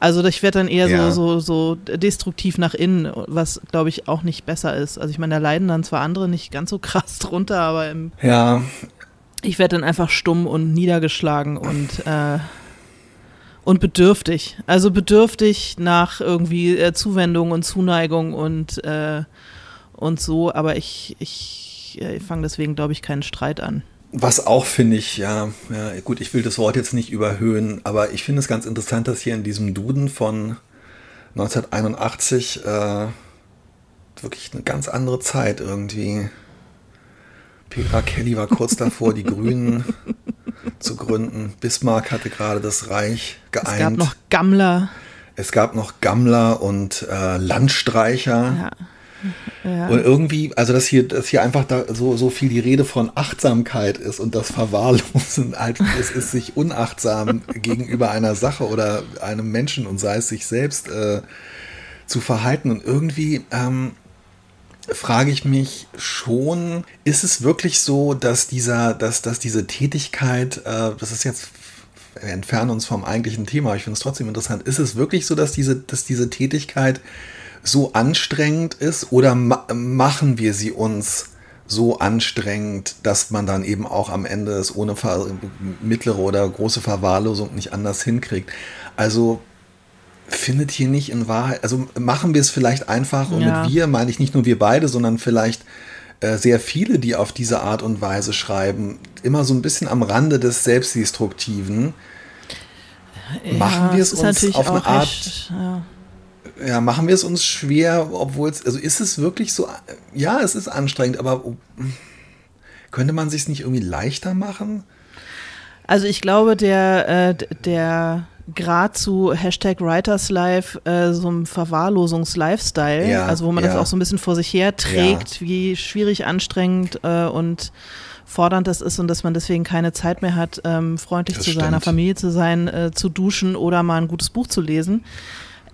Also ich werde dann eher Ja. so, so, so destruktiv nach innen, was glaube ich auch nicht besser ist. Also ich meine, da leiden dann zwar andere nicht ganz so krass drunter, aber im, ja, ich werde dann einfach stumm und niedergeschlagen und äh, und bedürftig. Also bedürftig nach irgendwie äh, Zuwendung und Zuneigung und äh, und so. Aber ich ich, äh, fange deswegen glaube ich keinen Streit an. Was auch finde ich, ja, ja, gut, ich will das Wort jetzt nicht überhöhen, aber ich finde es ganz interessant, dass hier in diesem Duden von 1981 äh, wirklich eine ganz andere Zeit irgendwie. Petra Kelly war kurz davor, die Grünen zu gründen. Bismarck hatte gerade das Reich geeint. Es gab noch Gammler. es gab noch Gammler und äh, Landstreicher. Ja. Ja. Und irgendwie, also dass hier, dass hier einfach da so, so viel die Rede von Achtsamkeit ist und das Verwahrlosen halt, es ist sich unachtsam gegenüber einer Sache oder einem Menschen und sei es sich selbst äh, zu verhalten. Und irgendwie ähm, frage ich mich schon, ist es wirklich so, dass dieser, dass, dass diese Tätigkeit, äh, das ist jetzt, wir entfernen uns vom eigentlichen Thema, aber ich finde es trotzdem interessant, ist es wirklich so, dass diese, dass diese Tätigkeit so anstrengend ist oder ma machen wir sie uns so anstrengend, dass man dann eben auch am Ende es ohne ver mittlere oder große Verwahrlosung nicht anders hinkriegt? Also findet hier nicht in Wahrheit, also machen wir es vielleicht einfach und Ja. mit wir meine ich nicht nur wir beide, sondern vielleicht äh, sehr viele, die auf diese Art und Weise schreiben, immer so ein bisschen am Rande des Selbstdestruktiven. machen wir es uns auf eine Art echt, ja. Ja, machen wir es uns schwer, obwohl es, also ist es wirklich so, ja, es ist anstrengend, aber könnte man sich es nicht irgendwie leichter machen? Also ich glaube, der, äh, der Grad zu Hashtag Writers Life, äh, so einem Verwahrlosungs-Lifestyle, Ja, also wo man das ja. auch so ein bisschen vor sich her trägt, wie schwierig, anstrengend äh, und fordernd das ist und dass man deswegen keine Zeit mehr hat, ähm, freundlich Das zu seiner stimmt. Familie zu sein, äh, zu duschen oder mal ein gutes Buch zu lesen.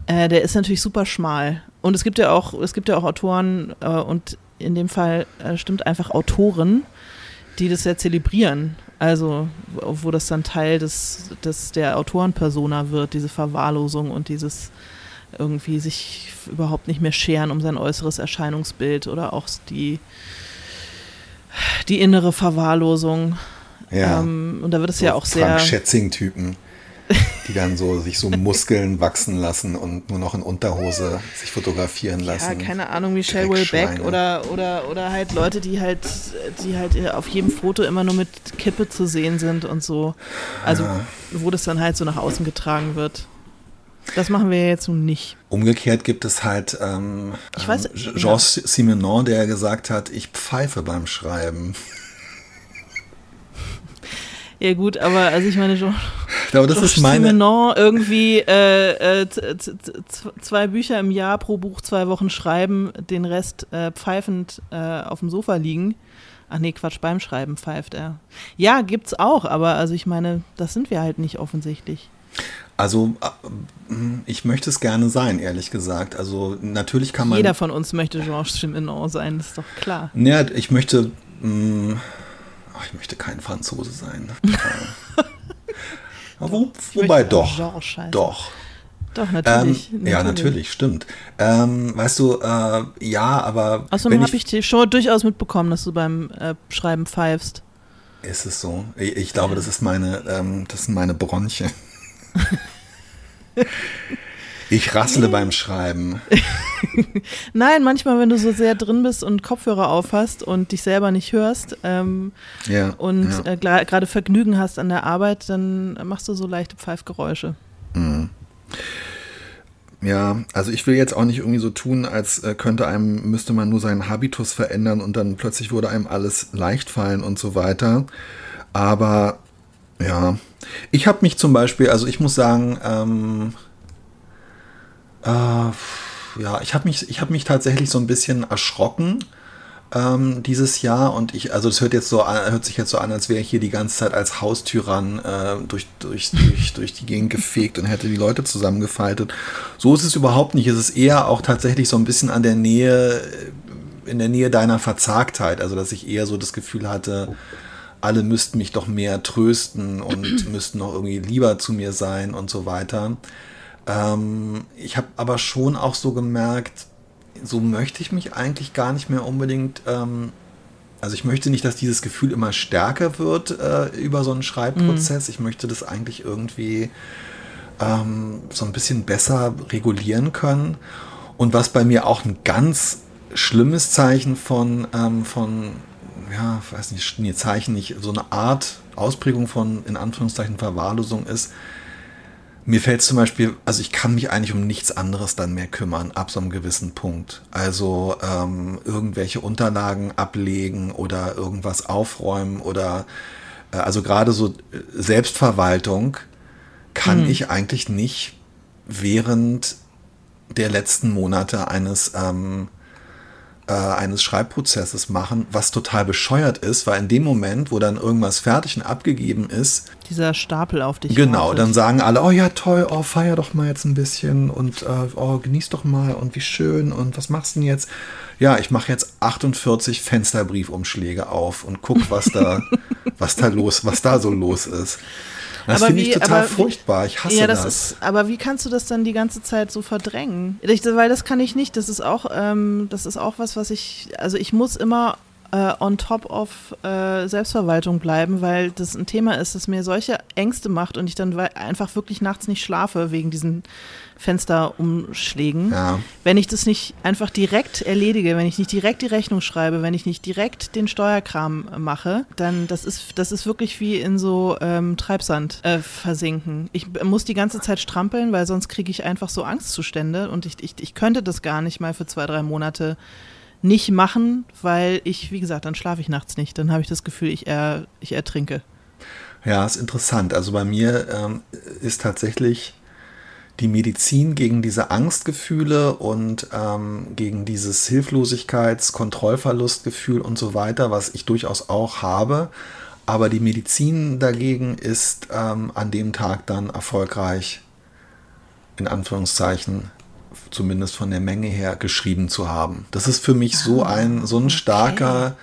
Äh, der ist natürlich super schmal. Und es gibt ja auch, es gibt ja auch Autoren äh, und in dem Fall äh, stimmt einfach Autoren, die das sehr zelebrieren. Also, wo das dann Teil des, des der Autorenpersona wird, diese Verwahrlosung und dieses irgendwie sich überhaupt nicht mehr scheren um sein äußeres Erscheinungsbild oder auch die, die innere Verwahrlosung. Ja. Ähm, und da wird es so ja auch sehr. Frank Schätzing-Typen, die dann so sich so Muskeln wachsen lassen und nur noch in Unterhose sich fotografieren Ja, lassen. keine Ahnung, Michelle Will Beck Dreckschweine. oder, oder, oder halt Leute, die halt, die halt auf jedem Foto immer nur mit Kippe zu sehen sind und so. Also, wo das dann halt so nach außen getragen wird. Das machen wir jetzt nun nicht. Umgekehrt gibt es halt ähm, Ich weiß- ähm, Georges Simenon, der gesagt hat, ich pfeife beim Schreiben. Ja gut, aber also ich meine schon, glaube, das ist meine. Simenon irgendwie äh, äh, zwei Bücher im Jahr pro Buch, zwei Wochen schreiben, den Rest äh, pfeifend äh, auf dem Sofa liegen. Ach nee, Quatsch, beim Schreiben pfeift er. Ja, gibt's auch, aber also ich meine, das sind wir halt nicht offensichtlich. Also, äh, ich möchte es gerne sein, ehrlich gesagt. Also, natürlich kann man. Jeder von uns möchte Georges Simenon sein, das ist doch klar. Naja, ich möchte. Mh, ach, ich möchte kein Franzose sein. Äh, Wo, Ich wobei doch. Doch. Doch, Ähm, natürlich. ja, natürlich, stimmt. Ähm, weißt du, äh, ja, aber Außerdem habe ich dir schon durchaus mitbekommen, dass du beim äh, Schreiben pfeifst. ist es so. Ich, ich glaube, das ist meine, ähm, das sind meine Bronchien. Ich rassle beim Schreiben. Nein, manchmal, wenn du so sehr drin bist und Kopfhörer aufhast und dich selber nicht hörst ähm, ja, und ja. äh, gerade Vergnügen hast an der Arbeit, dann machst du so leichte Pfeifgeräusche. Mhm. Ja, also ich will jetzt auch nicht irgendwie so tun, als äh, könnte einem, müsste man nur seinen Habitus verändern und dann plötzlich würde einem alles leicht fallen und so weiter. Aber ja, ich habe mich zum Beispiel, also ich muss sagen, ähm, äh, ja, ich habe mich, ich habe mich tatsächlich so ein bisschen erschrocken ähm, dieses Jahr und ich, also das hört jetzt so an, hört sich jetzt so an, als wäre ich hier die ganze Zeit als Haustyrann äh, durch, durch, durch, durch die Gegend gefegt und hätte die Leute zusammengefaltet. So ist es überhaupt nicht. Es ist eher auch tatsächlich so ein bisschen an der Nähe, äh, in der Nähe deiner Verzagtheit. Also dass ich eher so das Gefühl hatte, alle müssten mich doch mehr trösten und müssten noch irgendwie lieber zu mir sein und so weiter. Ähm, ich habe aber schon auch so gemerkt, so möchte ich mich eigentlich gar nicht mehr unbedingt. Ähm, also ich möchte nicht, dass dieses Gefühl immer stärker wird äh, über so einen Schreibprozess. Mhm. Ich möchte das eigentlich irgendwie ähm, so ein bisschen besser regulieren können. Und was bei mir auch ein ganz schlimmes Zeichen von, ähm, von ja, weiß nicht, nee, Zeichen nicht, so eine Art Ausprägung von, in Anführungszeichen, Verwahrlosung ist, mir fällt zum Beispiel, also ich kann mich eigentlich um nichts anderes dann mehr kümmern, ab so einem gewissen Punkt. Also ähm, irgendwelche Unterlagen ablegen oder irgendwas aufräumen oder äh, also gerade so äh, Selbstverwaltung kann hm. ich eigentlich nicht während der letzten Monate eines ähm, äh, eines Schreibprozesses machen, was total bescheuert ist, weil in dem Moment, wo dann irgendwas fertig und abgegeben ist, dieser Stapel auf dich. Genau, wartet. dann sagen alle, oh ja, toll, oh, feier doch mal jetzt ein bisschen und äh, oh, genieß doch mal und wie schön und was machst du denn jetzt? Ja, ich mache jetzt 48 Fensterbriefumschläge auf und guck, was da, was da los, was da so los ist. Das finde ich total aber, furchtbar. Ich hasse ja, das. das. Ist, aber wie kannst du das dann die ganze Zeit so verdrängen? Ich, weil das kann ich nicht. Das ist auch, ähm, das ist auch was, was ich, also ich muss immer äh, on top of äh, Selbstverwaltung bleiben, weil das ein Thema ist, das mir solche Ängste macht und ich dann einfach wirklich nachts nicht schlafe wegen diesen Fensterumschlägen. Ja. Wenn ich das nicht einfach direkt erledige, wenn ich nicht direkt die Rechnung schreibe, wenn ich nicht direkt den Steuerkram mache, dann das ist das ist wirklich wie in so ähm, Treibsand äh, versinken. Ich muss die ganze Zeit strampeln, weil sonst kriege ich einfach so Angstzustände und ich, ich, ich könnte das gar nicht mal für zwei, drei Monate nicht machen, weil ich, wie gesagt, dann schlafe ich nachts nicht. Dann habe ich das Gefühl, ich, er, ich ertrinke. Ja, ist interessant. Also bei mir ähm, ist tatsächlich die Medizin gegen diese Angstgefühle und ähm, gegen dieses Hilflosigkeits-, Kontrollverlustgefühl und so weiter, was ich durchaus auch habe. Aber die Medizin dagegen ist ähm, an dem Tag dann erfolgreich, in Anführungszeichen, zumindest von der Menge her, geschrieben zu haben. Das ist für mich so ah, ein, so ein starker,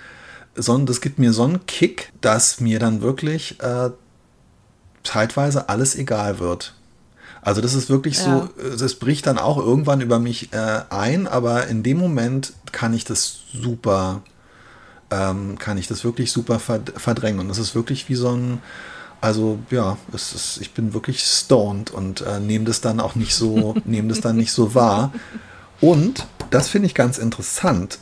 so, das gibt mir so einen Kick, dass mir dann wirklich äh, zeitweise alles egal wird. Also das ist wirklich ja. so, es bricht dann auch irgendwann über mich äh, ein, aber in dem Moment kann ich das super, ähm, kann ich das wirklich super verdrängen. Und es ist wirklich wie so ein, also ja, es ist, ich bin wirklich stoned und äh, nehme das dann auch nicht so, nehme das dann nicht so wahr. Und das finde ich ganz interessant.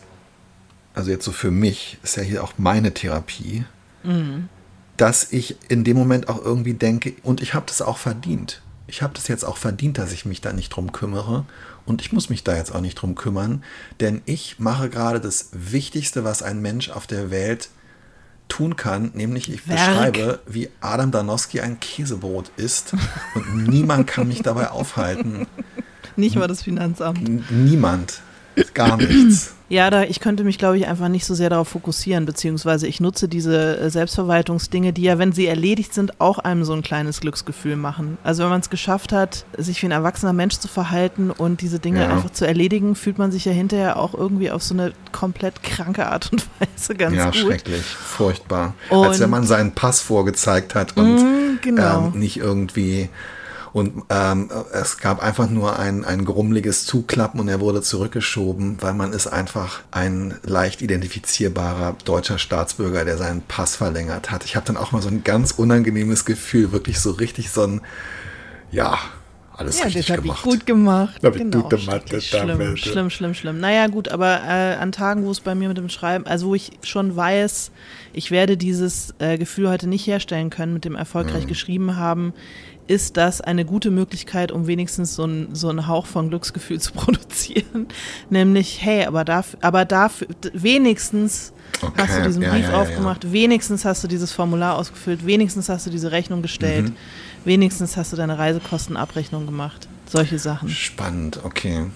Also jetzt so für mich ist ja hier auch meine Therapie, mhm. dass ich in dem Moment auch irgendwie denke, und ich habe das auch verdient ich habe das jetzt auch verdient, dass ich mich da nicht drum kümmere und ich muss mich da jetzt auch nicht drum kümmern, denn ich mache gerade das Wichtigste, was ein Mensch auf der Welt tun kann, nämlich ich Werk. beschreibe, wie Adam Danowski ein Käsebrot isst und niemand kann mich dabei aufhalten. Nicht mal das Finanzamt. Niemand. Gar nichts. Ja, da, ich könnte mich, glaube ich, einfach nicht so sehr darauf fokussieren, beziehungsweise ich nutze diese äh, Selbstverwaltungsdinge, die ja, wenn sie erledigt sind, auch einem so ein kleines Glücksgefühl machen. Also wenn man es geschafft hat, sich wie ein erwachsener Mensch zu verhalten und diese Dinge ja. einfach zu erledigen, fühlt man sich ja hinterher auch irgendwie auf so eine komplett kranke Art und Weise ganz ja, gut. Ja, schrecklich, furchtbar. Und Als wenn man seinen Pass vorgezeigt hat und mm, genau. ähm, nicht irgendwie und ähm, es gab einfach nur ein, ein grummeliges Zuklappen und er wurde zurückgeschoben, weil man ist einfach ein leicht identifizierbarer deutscher Staatsbürger, der seinen Pass verlängert hat. Ich habe dann auch mal so ein ganz unangenehmes Gefühl, wirklich so richtig so ein, ja, alles ja, richtig das habe ich gemacht. gut gemacht. Hab ich genau, gut gemacht, schrecklich das schlimm, schlimm, schlimm, schlimm. Naja, gut, aber äh, an Tagen, wo es bei mir mit dem Schreiben, also wo ich schon weiß, ich werde dieses äh, Gefühl heute nicht herstellen können mit dem Mhm. erfolgreich geschrieben haben, ist das eine gute Möglichkeit, um wenigstens so, ein, so einen Hauch von Glücksgefühl zu produzieren. Nämlich, hey, aber dafür, aber dafür, wenigstens Okay, hast du diesen ja, Brief ja, ja, aufgemacht, wenigstens hast du dieses Formular ausgefüllt, wenigstens hast du diese Rechnung gestellt, Mhm. wenigstens hast du deine Reisekostenabrechnung gemacht. Solche Sachen. Spannend, okay.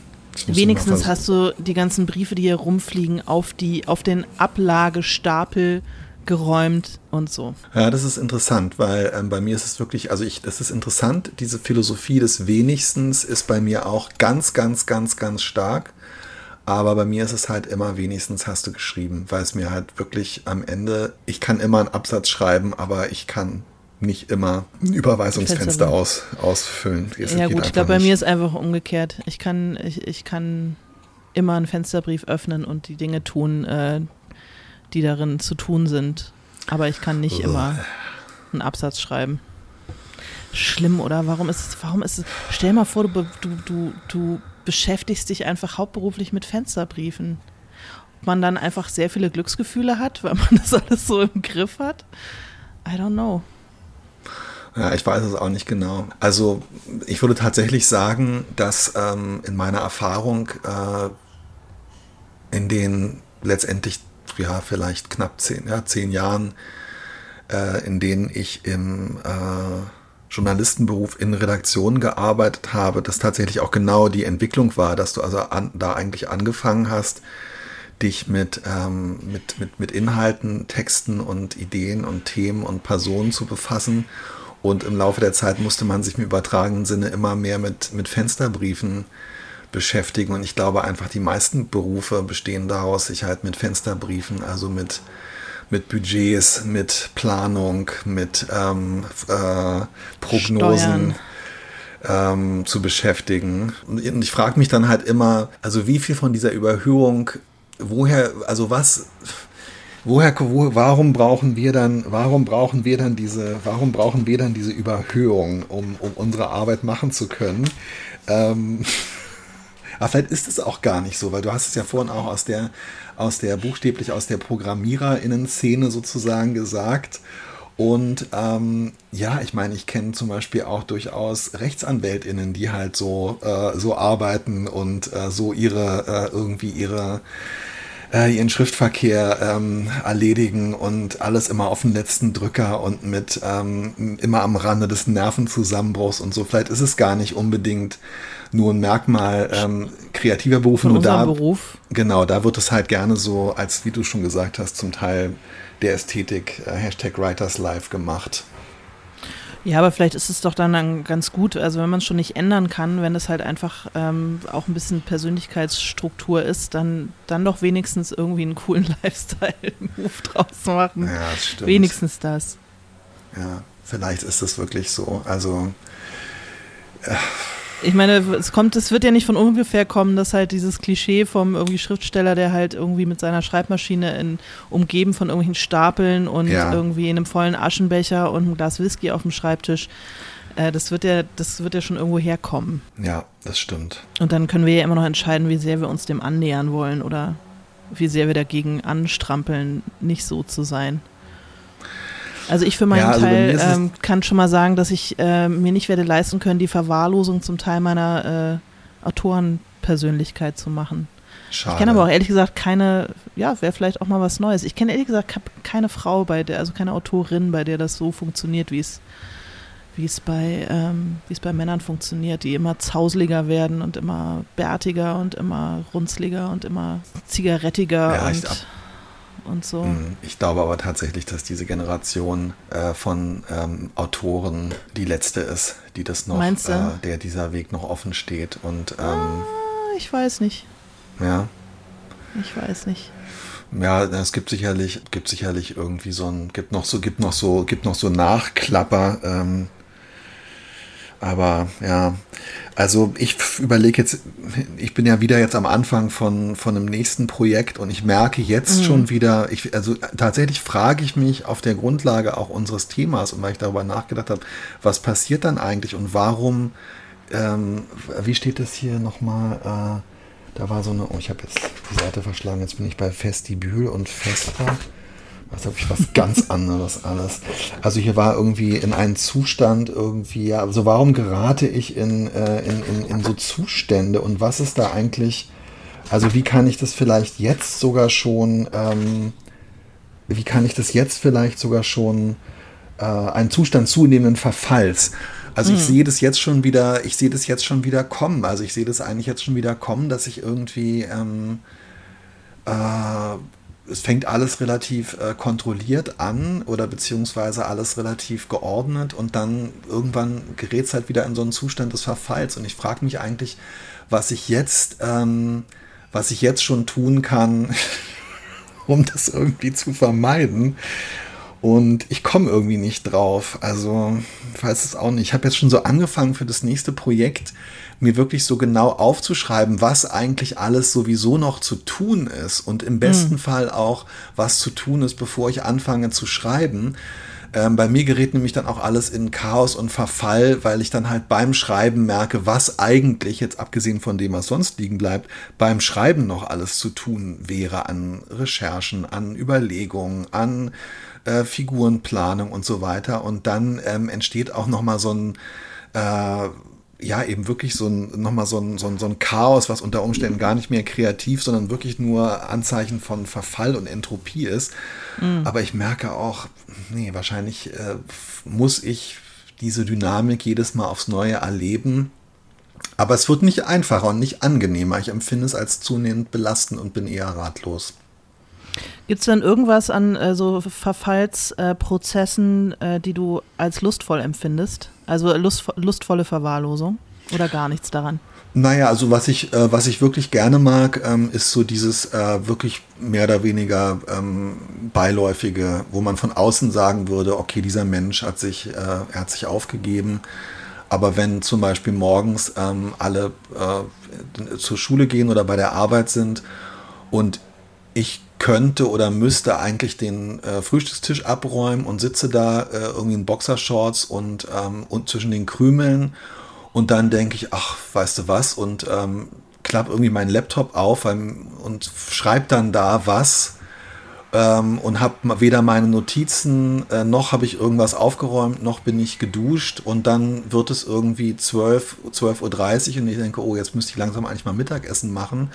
Wenigstens hast du die ganzen Briefe, die hier rumfliegen, auf, die, auf den Ablagestapel geräumt und so. Ja, das ist interessant, weil ähm, bei mir ist es wirklich, also ich, das ist interessant, diese Philosophie des Wenigstens ist bei mir auch ganz, ganz, ganz, ganz stark. Aber bei mir ist es halt immer wenigstens hast du geschrieben, weil es mir halt wirklich am Ende, ich kann immer einen Absatz schreiben, aber ich kann nicht immer ein Überweisungsfenster aus, ausfüllen. Das ja gut, ich glaube, bei mir ist einfach umgekehrt. Ich kann, ich, ich kann immer einen Fensterbrief öffnen und die Dinge tun, äh, die darin zu tun sind. Aber ich kann nicht Ugh. immer einen Absatz schreiben. Schlimm, oder? Warum ist es, warum ist es, stell mal vor, du, du, du, du beschäftigst dich einfach hauptberuflich mit Fensterbriefen. Ob man dann einfach sehr viele Glücksgefühle hat, weil man das alles so im Griff hat? I don't know. Ja, ich weiß es auch nicht genau. Also ich würde tatsächlich sagen, dass ähm, in meiner Erfahrung äh, in den letztendlich, ja, vielleicht knapp zehn, ja, zehn Jahren, äh, in denen ich im äh, Journalistenberuf in Redaktionen gearbeitet habe, dass tatsächlich auch genau die Entwicklung war, dass du also an, da eigentlich angefangen hast, dich mit, ähm, mit, mit, mit Inhalten, Texten und Ideen und Themen und Personen zu befassen. Und im Laufe der Zeit musste man sich im übertragenen Sinne immer mehr mit, mit Fensterbriefen beschäftigen. Und ich glaube einfach, die meisten Berufe bestehen daraus, sich halt mit Fensterbriefen, also mit, mit Budgets, mit Planung, mit ähm, äh, Prognosen Steuern. ähm, zu beschäftigen. Und ich frage mich dann halt immer, also wie viel von dieser Überhöhung, woher, also was, woher, wo, warum brauchen wir dann, warum brauchen wir dann diese, warum brauchen wir dann diese Überhöhung, um, um unsere Arbeit machen zu können? Ähm, aber vielleicht ist es auch gar nicht so, weil du hast es ja vorhin auch aus der, aus der buchstäblich aus der ProgrammierInnen-Szene sozusagen gesagt. Und ähm, ja, ich meine, ich kenne zum Beispiel auch durchaus RechtsanwältInnen, die halt so, äh, so arbeiten und äh, so ihre, äh, irgendwie ihre, äh, ihren Schriftverkehr ähm, erledigen und alles immer auf den letzten Drücker und mit ähm, immer am Rande des Nervenzusammenbruchs und so. Vielleicht ist es gar nicht unbedingt nur ein Merkmal ähm, kreativer Berufe, nur da, Beruf. Genau, da wird es halt gerne so, als wie du schon gesagt hast, zum Teil der Ästhetik äh, Hashtag Writers Live gemacht. Ja, aber vielleicht ist es doch dann, dann ganz gut, also wenn man es schon nicht ändern kann, wenn es halt einfach ähm, auch ein bisschen Persönlichkeitsstruktur ist, dann, dann doch wenigstens irgendwie einen coolen Lifestyle-Move draus machen. Ja, das stimmt. wenigstens das. Ja, vielleicht ist es wirklich so. Also, Ich meine, es kommt, es wird ja nicht von ungefähr kommen, dass halt dieses Klischee vom irgendwie Schriftsteller, der halt irgendwie mit seiner Schreibmaschine in, umgeben von irgendwelchen Stapeln und Ja. irgendwie in einem vollen Aschenbecher und ein Glas Whisky auf dem Schreibtisch, äh, das wird ja, das wird ja schon irgendwo herkommen. ja, das stimmt. Und dann können wir ja immer noch entscheiden, wie sehr wir uns dem annähern wollen oder wie sehr wir dagegen anstrampeln, nicht so zu sein. Also ich für meinen Ja, also Teil ähm, kann schon mal sagen, dass ich äh, mir nicht werde leisten können, die Verwahrlosung zum Teil meiner äh, Autorenpersönlichkeit zu machen. Schade. Ich kenne aber auch ehrlich gesagt keine, ja, wäre vielleicht auch mal was Neues. Ich kenne ehrlich gesagt keine Frau bei der, also keine Autorin, bei der das so funktioniert, wie es wie es bei, ähm, wie es bei Männern funktioniert, die immer zauseliger werden und immer bärtiger und immer runzliger und immer zigarettiger Ja, und, und so. Hm, Ich glaube aber tatsächlich, dass diese Generation äh, von ähm, Autoren die letzte ist, die das noch, Meinst du? äh, der dieser Weg noch offen steht. Und ähm, Ah, ich weiß nicht. ja, Ich weiß nicht. Ja, es gibt sicherlich, gibt sicherlich irgendwie so ein, gibt noch so, gibt noch so, gibt noch so Nachklapper. Ähm, aber ja, also ich überlege jetzt, ich bin ja wieder jetzt am Anfang von, von einem nächsten Projekt und ich merke jetzt schon wieder, ich, also tatsächlich frage ich mich auf der Grundlage auch unseres Themas und weil ich darüber nachgedacht habe, was passiert dann eigentlich und warum ähm, wie steht das hier nochmal? Äh, da war so eine, oh, ich habe jetzt die Seite verschlagen, jetzt bin ich bei Festibül und Festa. Was habe ich was ganz anderes alles. Also hier war irgendwie in einem Zustand irgendwie, ja, also warum gerate ich in, äh, in, in, in so Zustände und was ist da eigentlich, also wie kann ich das vielleicht jetzt sogar schon, ähm, wie kann ich das jetzt vielleicht sogar schon äh, einen Zustand zunehmenden Verfalls. Also ich mhm. sehe das jetzt schon wieder, ich sehe das jetzt schon wieder kommen. Also ich sehe das eigentlich jetzt schon wieder kommen, dass ich irgendwie ähm, äh, es fängt alles relativ äh, kontrolliert an oder beziehungsweise alles relativ geordnet und dann irgendwann gerät es halt wieder in so einen Zustand des Verfalls. Und ich frage mich eigentlich, was ich jetzt, ähm, was ich jetzt schon tun kann, um das irgendwie zu vermeiden. Und ich komme irgendwie nicht drauf. Also, ich weiß es auch nicht. Ich habe jetzt schon so angefangen für das nächste Projekt, mir wirklich so genau aufzuschreiben, was eigentlich alles sowieso noch zu tun ist. Und im besten mhm. Fall auch, was zu tun ist, bevor ich anfange zu schreiben. Ähm, bei mir gerät nämlich dann auch alles in Chaos und Verfall, weil ich dann halt beim Schreiben merke, was eigentlich, jetzt abgesehen von dem, was sonst liegen bleibt, beim Schreiben noch alles zu tun wäre an Recherchen, an Überlegungen, an äh, Figurenplanung und so weiter. Und dann ähm, entsteht auch nochmal so ein, äh, ja, eben wirklich so ein, nochmal so ein, so, ein, so ein Chaos, was unter Umständen gar nicht mehr kreativ, sondern wirklich nur Anzeichen von Verfall und Entropie ist. Mhm. Aber ich merke auch, nee, wahrscheinlich äh, muss ich diese Dynamik jedes Mal aufs Neue erleben. Aber es wird nicht einfacher und nicht angenehmer. Ich empfinde es als zunehmend belastend und bin eher ratlos. Gibt es denn irgendwas an äh, so Verfallsprozessen, äh, die du als lustvoll empfindest? Also lust, lustvolle Verwahrlosung oder gar nichts daran? Naja, also was ich, äh, was ich wirklich gerne mag, ähm, ist so dieses äh, wirklich mehr oder weniger ähm, beiläufige, wo man von außen sagen würde, okay, dieser Mensch hat sich, äh, er hat sich aufgegeben. Aber wenn zum Beispiel morgens ähm, alle äh, zur Schule gehen oder bei der Arbeit sind und ich könnte oder müsste eigentlich den äh, Frühstückstisch abräumen und sitze da äh, irgendwie in Boxershorts und, ähm, und zwischen den Krümeln. Und dann denke ich, ach, weißt du was? Und ähm, klappe irgendwie meinen Laptop auf und schreibe dann da was ähm, und habe weder meine Notizen äh, noch habe ich irgendwas aufgeräumt, noch bin ich geduscht. Und dann wird es irgendwie 12, 12.30 Uhr und ich denke, oh, jetzt müsste ich langsam eigentlich mal Mittagessen machen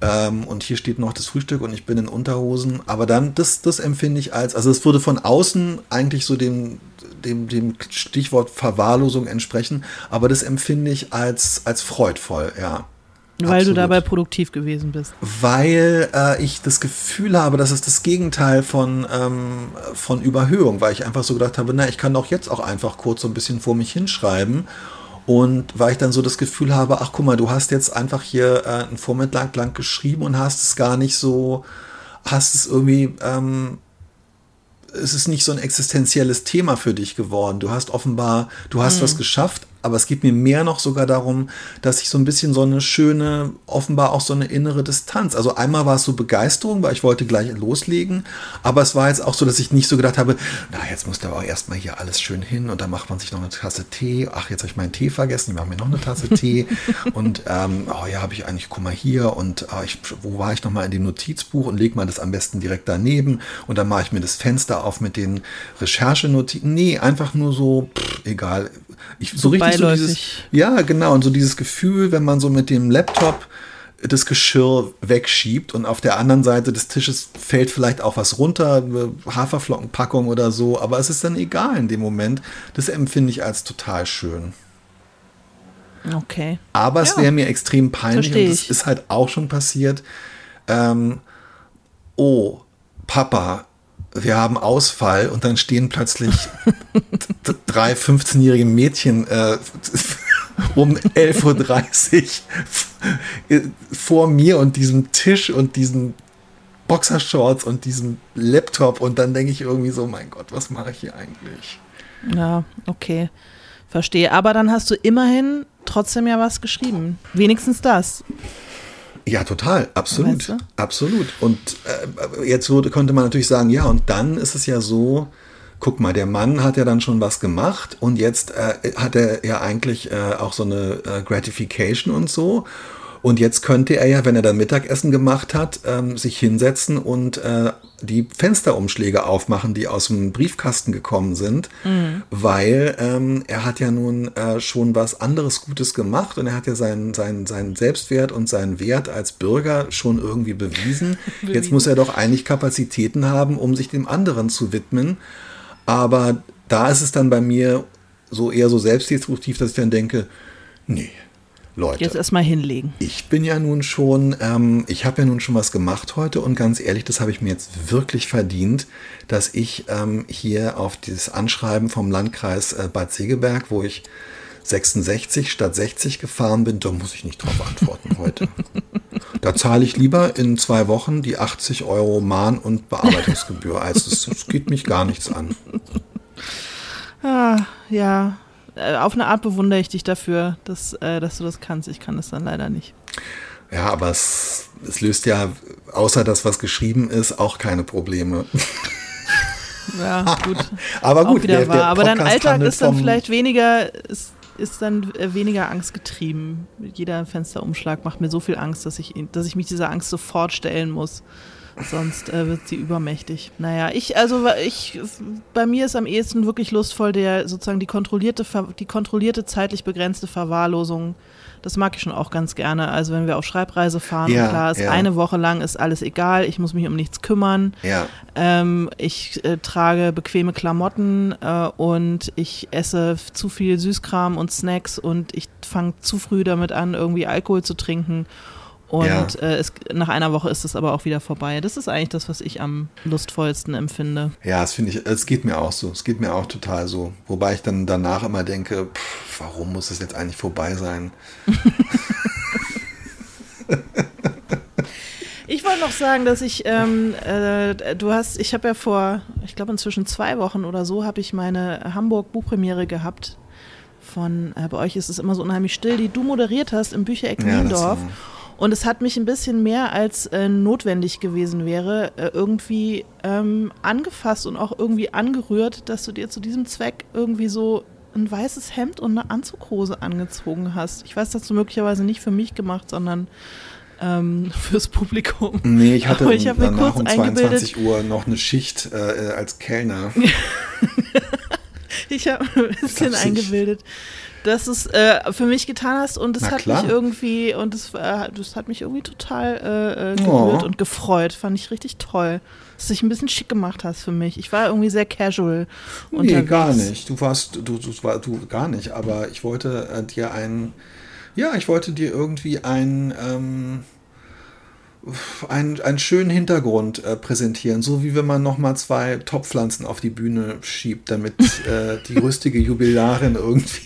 ähm, und hier steht noch das Frühstück und ich bin in Unterhosen. Aber dann, das, das empfinde ich als, also es würde von außen eigentlich so dem, dem, dem Stichwort Verwahrlosung entsprechen, aber das empfinde ich als, als freudvoll, ja. Weil Absolut. du dabei produktiv gewesen bist. Weil äh, ich das Gefühl habe, dass es das Gegenteil von, ähm, von Überhöhung, weil ich einfach so gedacht habe, na, ich kann doch jetzt auch einfach kurz so ein bisschen vor mich hinschreiben und weil ich dann so das Gefühl habe, ach guck mal, du hast jetzt einfach hier äh, einen Vormittag lang geschrieben und hast es gar nicht so, hast es irgendwie, ähm, es ist nicht so ein existenzielles Thema für dich geworden. Du hast offenbar, du hast mhm. was geschafft, aber es geht mir mehr noch sogar darum, dass ich so ein bisschen so eine schöne, offenbar auch so eine innere Distanz. Also einmal war es so Begeisterung, weil ich wollte gleich loslegen, aber es war jetzt auch so, dass ich nicht so gedacht habe, na, jetzt muss da aber erstmal hier alles schön hin und dann macht man sich noch eine Tasse Tee. Ach, jetzt habe ich meinen Tee vergessen, ich mache mir noch eine Tasse Tee. und ähm, oh ja, habe ich eigentlich, guck mal hier und oh, ich, wo war ich nochmal in dem Notizbuch und leg mal das am besten direkt daneben und dann mache ich mir das Fenster auf mit den Recherchenotizen. Nee, einfach nur so, pff, egal. Ich, so richtig so dieses, ja, genau, und so dieses Gefühl, wenn man so mit dem Laptop das Geschirr wegschiebt und auf der anderen Seite des Tisches fällt vielleicht auch was runter, Haferflockenpackung oder so, aber es ist dann egal in dem Moment. Das empfinde ich als total schön. Okay. Aber es ja. wäre mir extrem peinlich und das ist halt auch schon passiert. Ähm, oh, Papa, wir haben Ausfall und dann stehen plötzlich drei 15-jährige Mädchen äh, um 11.30 Uhr vor mir und diesem Tisch und diesen Boxershorts und diesem Laptop und dann denke ich irgendwie so, mein Gott, was mache ich hier eigentlich? Ja, okay. Verstehe. Aber dann hast du immerhin trotzdem ja was geschrieben. Wenigstens das. Ja, total, absolut, weißt du? absolut. Und äh, jetzt wurde, konnte man natürlich sagen, ja, und dann ist es ja so, guck mal, der Mann hat ja dann schon was gemacht und jetzt äh, hat er ja eigentlich äh, auch so eine äh, Gratification und so. Und jetzt könnte er ja, wenn er dann Mittagessen gemacht hat, ähm, sich hinsetzen und äh, die Fensterumschläge aufmachen, die aus dem Briefkasten gekommen sind, mhm. weil ähm, er hat ja nun äh, schon was anderes Gutes gemacht und er hat ja seinen, seinen, seinen Selbstwert und seinen Wert als Bürger schon irgendwie bewiesen. bewiesen. Jetzt muss er doch eigentlich Kapazitäten haben, um sich dem anderen zu widmen. Aber da ist es dann bei mir so eher so selbstdestruktiv, dass ich dann denke, nee, Leute. Jetzt erstmal hinlegen. Ich bin ja nun schon, ähm, ich habe ja nun schon was gemacht heute und ganz ehrlich, das habe ich mir jetzt wirklich verdient, dass ich ähm, hier auf dieses Anschreiben vom Landkreis äh, Bad Segeberg, wo ich 66 statt 60 gefahren bin, da muss ich nicht drauf antworten heute. Da zahle ich lieber in zwei Wochen die 80 Euro Mahn- und Bearbeitungsgebühr. Also es geht mich gar nichts an. Ah, ja, auf eine Art bewundere ich dich dafür, dass, äh, dass du das kannst. Ich kann das dann leider nicht. Ja, aber es, es löst ja, außer das, was geschrieben ist, auch keine Probleme. Ja, gut. aber gut, der, der aber dein Alltag ist dann vielleicht weniger, ist, ist dann äh, weniger angstgetrieben. Jeder Fensterumschlag macht mir so viel Angst, dass ich, dass ich mich dieser Angst sofort stellen muss. Sonst äh, wird sie übermächtig. Naja, ich, also ich, bei mir ist am ehesten wirklich lustvoll der sozusagen die kontrollierte, die kontrollierte zeitlich begrenzte Verwahrlosung. Das mag ich schon auch ganz gerne. Also wenn wir auf Schreibreise fahren, ja, klar ist ja. eine Woche lang ist alles egal, ich muss mich um nichts kümmern. Ja. Ähm, ich äh, trage bequeme Klamotten äh, und ich esse zu viel Süßkram und Snacks und ich fange zu früh damit an, irgendwie Alkohol zu trinken. Und ja. äh, es, nach einer Woche ist es aber auch wieder vorbei. Das ist eigentlich das, was ich am lustvollsten empfinde. Ja, das finde ich, es geht mir auch so. Es geht mir auch total so. Wobei ich dann danach immer denke, pff, warum muss es jetzt eigentlich vorbei sein? ich wollte noch sagen, dass ich, ähm, äh, du hast, ich habe ja vor, ich glaube inzwischen zwei Wochen oder so, habe ich meine Hamburg-Buchpremiere gehabt. Von, äh, bei euch ist es immer so unheimlich still, die du moderiert hast im Büchereck ja, Niendorf. Und es hat mich ein bisschen mehr als äh, notwendig gewesen wäre, äh, irgendwie ähm, angefasst und auch irgendwie angerührt, dass du dir zu diesem Zweck irgendwie so ein weißes Hemd und eine Anzughose angezogen hast. Ich weiß, das hast du möglicherweise nicht für mich gemacht, sondern ähm, fürs Publikum. Nee, ich hatte ich danach um 22 Uhr noch eine Schicht äh, als Kellner. ich habe ein bisschen eingebildet dass du es äh, für mich getan hast und es hat mich irgendwie und es äh, das hat mich irgendwie total äh, äh, gerührt oh. und gefreut. Fand ich richtig toll, dass du dich ein bisschen schick gemacht hast für mich. Ich war irgendwie sehr casual nee, unterwegs. gar nicht. Du warst du, du, war, du gar nicht, aber ich wollte äh, dir ein ja, ich wollte dir irgendwie ein ähm, einen, einen schönen Hintergrund äh, präsentieren, so wie wenn man nochmal zwei Topfpflanzen auf die Bühne schiebt, damit äh, die rüstige Jubilarin irgendwie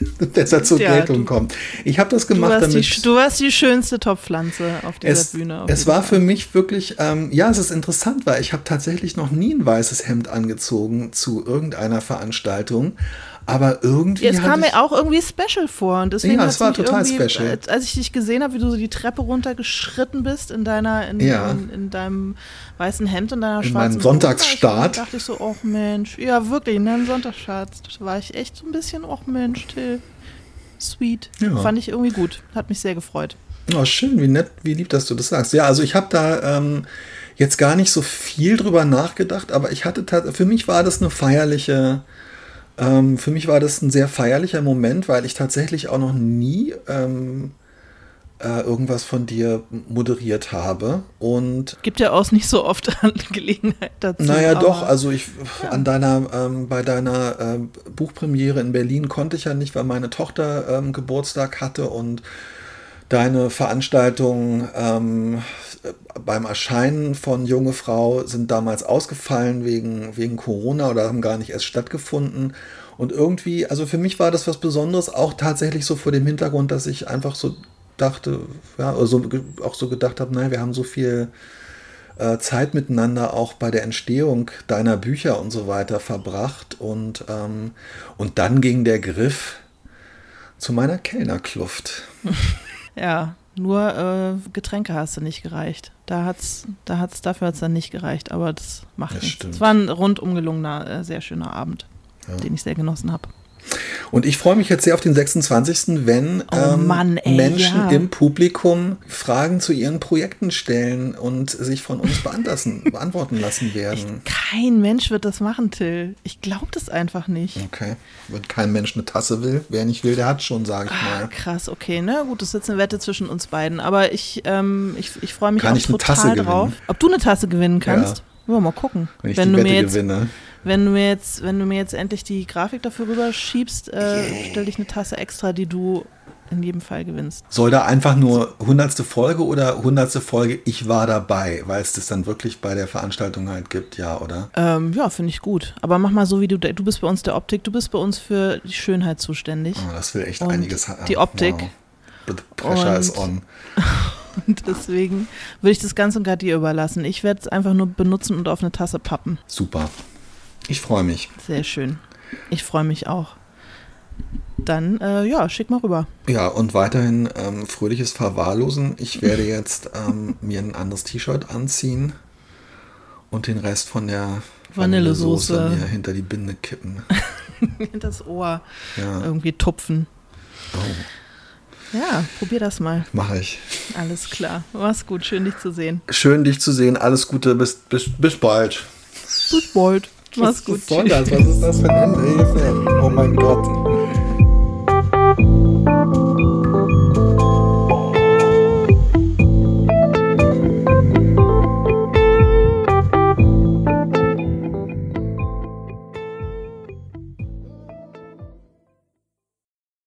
besser zur ja, Geltung du, kommt. Ich habe das gemacht, du damit. Die, du warst die schönste Topfpflanze auf dieser es, Bühne. es war für mich wirklich, ähm, ja, es ist interessant, weil ich habe tatsächlich noch nie ein weißes Hemd angezogen zu irgendeiner Veranstaltung. Aber irgendwie. Ja, es kam mir auch irgendwie special vor. Und deswegen ja, es war total special. Als ich dich gesehen habe, wie du so die Treppe runtergeschritten bist in deiner, in, ja. in, in deinem weißen Hemd und deiner in schwarzen meinem Sonntagsstart. Da dachte ich so, oh Mensch. Ja, wirklich, in deinem Sonntagsstart. Da war ich echt so ein bisschen, oh Mensch, Till. Sweet. Ja. Fand ich irgendwie gut. Hat mich sehr gefreut. Oh, schön, wie nett, wie lieb, dass du das sagst. Ja, also ich habe da ähm, jetzt gar nicht so viel drüber nachgedacht, aber ich hatte für mich war das eine feierliche ähm, für mich war das ein sehr feierlicher Moment, weil ich tatsächlich auch noch nie ähm, äh, irgendwas von dir moderiert habe. Und gibt ja auch nicht so oft Gelegenheit dazu. Naja, doch, also ich ja. an deiner, ähm, bei deiner äh, Buchpremiere in Berlin konnte ich ja nicht, weil meine Tochter ähm, Geburtstag hatte und deine Veranstaltung ähm, beim Erscheinen von Junge Frau sind damals ausgefallen wegen, wegen Corona oder haben gar nicht erst stattgefunden. Und irgendwie, also für mich war das was Besonderes, auch tatsächlich so vor dem Hintergrund, dass ich einfach so dachte, ja, also auch so gedacht habe, nein, wir haben so viel äh, Zeit miteinander auch bei der Entstehung deiner Bücher und so weiter verbracht. Und, ähm, und dann ging der Griff zu meiner Kellnerkluft. ja, Nur äh, Getränke hast du nicht gereicht. Da hat's, da hat's, dafür hat es dann nicht gereicht, aber das macht Das nichts. Es war ein rundum gelungener, äh, sehr schöner Abend, Ja. den ich sehr genossen habe. Und ich freue mich jetzt sehr auf den 26., wenn Oh ähm, Mann, ey, Menschen ja. im Publikum Fragen zu ihren Projekten stellen und sich von uns beantworten, lassen werden. Kein Mensch wird das machen, Till. Ich glaube das einfach nicht. Okay. Wenn kein Mensch eine Tasse will, wer nicht will, der hat schon, sage ich Ah, mal. krass, okay, ne? Gut, das ist jetzt eine Wette zwischen uns beiden. Aber ich, ähm, ich, ich freue mich Kann auch ich total drauf. Ob du eine Tasse gewinnen kannst? Ja, mal gucken. Wenn ich wenn die du Wette mir jetzt, gewinne. Wenn du mir jetzt, wenn du mir jetzt endlich die Grafik dafür rüberschiebst, äh, stell dich eine Tasse extra, die du in jedem Fall gewinnst. Soll da einfach nur hundertste Folge oder hundertste Folge ich war dabei, weil es das dann wirklich bei der Veranstaltung halt gibt, ja, oder? Ähm, ja, finde ich gut. Aber mach mal so, wie du, du bist bei uns der Optik, du bist bei uns für die Schönheit zuständig. Oh, das will echt Und einiges haben. die Optik. Wow. The pressure is Und- on. Und deswegen würde ich das ganz und gar dir überlassen. Ich werde es einfach nur benutzen und auf eine Tasse pappen. Super. Ich freue mich. Sehr schön. Ich freue mich auch. Dann, äh, ja, schick mal rüber. Ja, und weiterhin ähm, fröhliches Verwahrlosen. Ich werde jetzt ähm, mir ein anderes T-Shirt anziehen und den Rest von der Vanillesoße. Vanillesoße mir hinter die Binde kippen. Das Ohr Ja, irgendwie tupfen. oh, Ja, probier das mal. mache ich. Alles klar. Mach's gut. Schön, dich zu sehen. Schön, dich zu sehen. Alles Gute. Bis, bis, bis bald. Bis bald. Mach's gut. Was ist das für ein Ende? Oh mein Gott.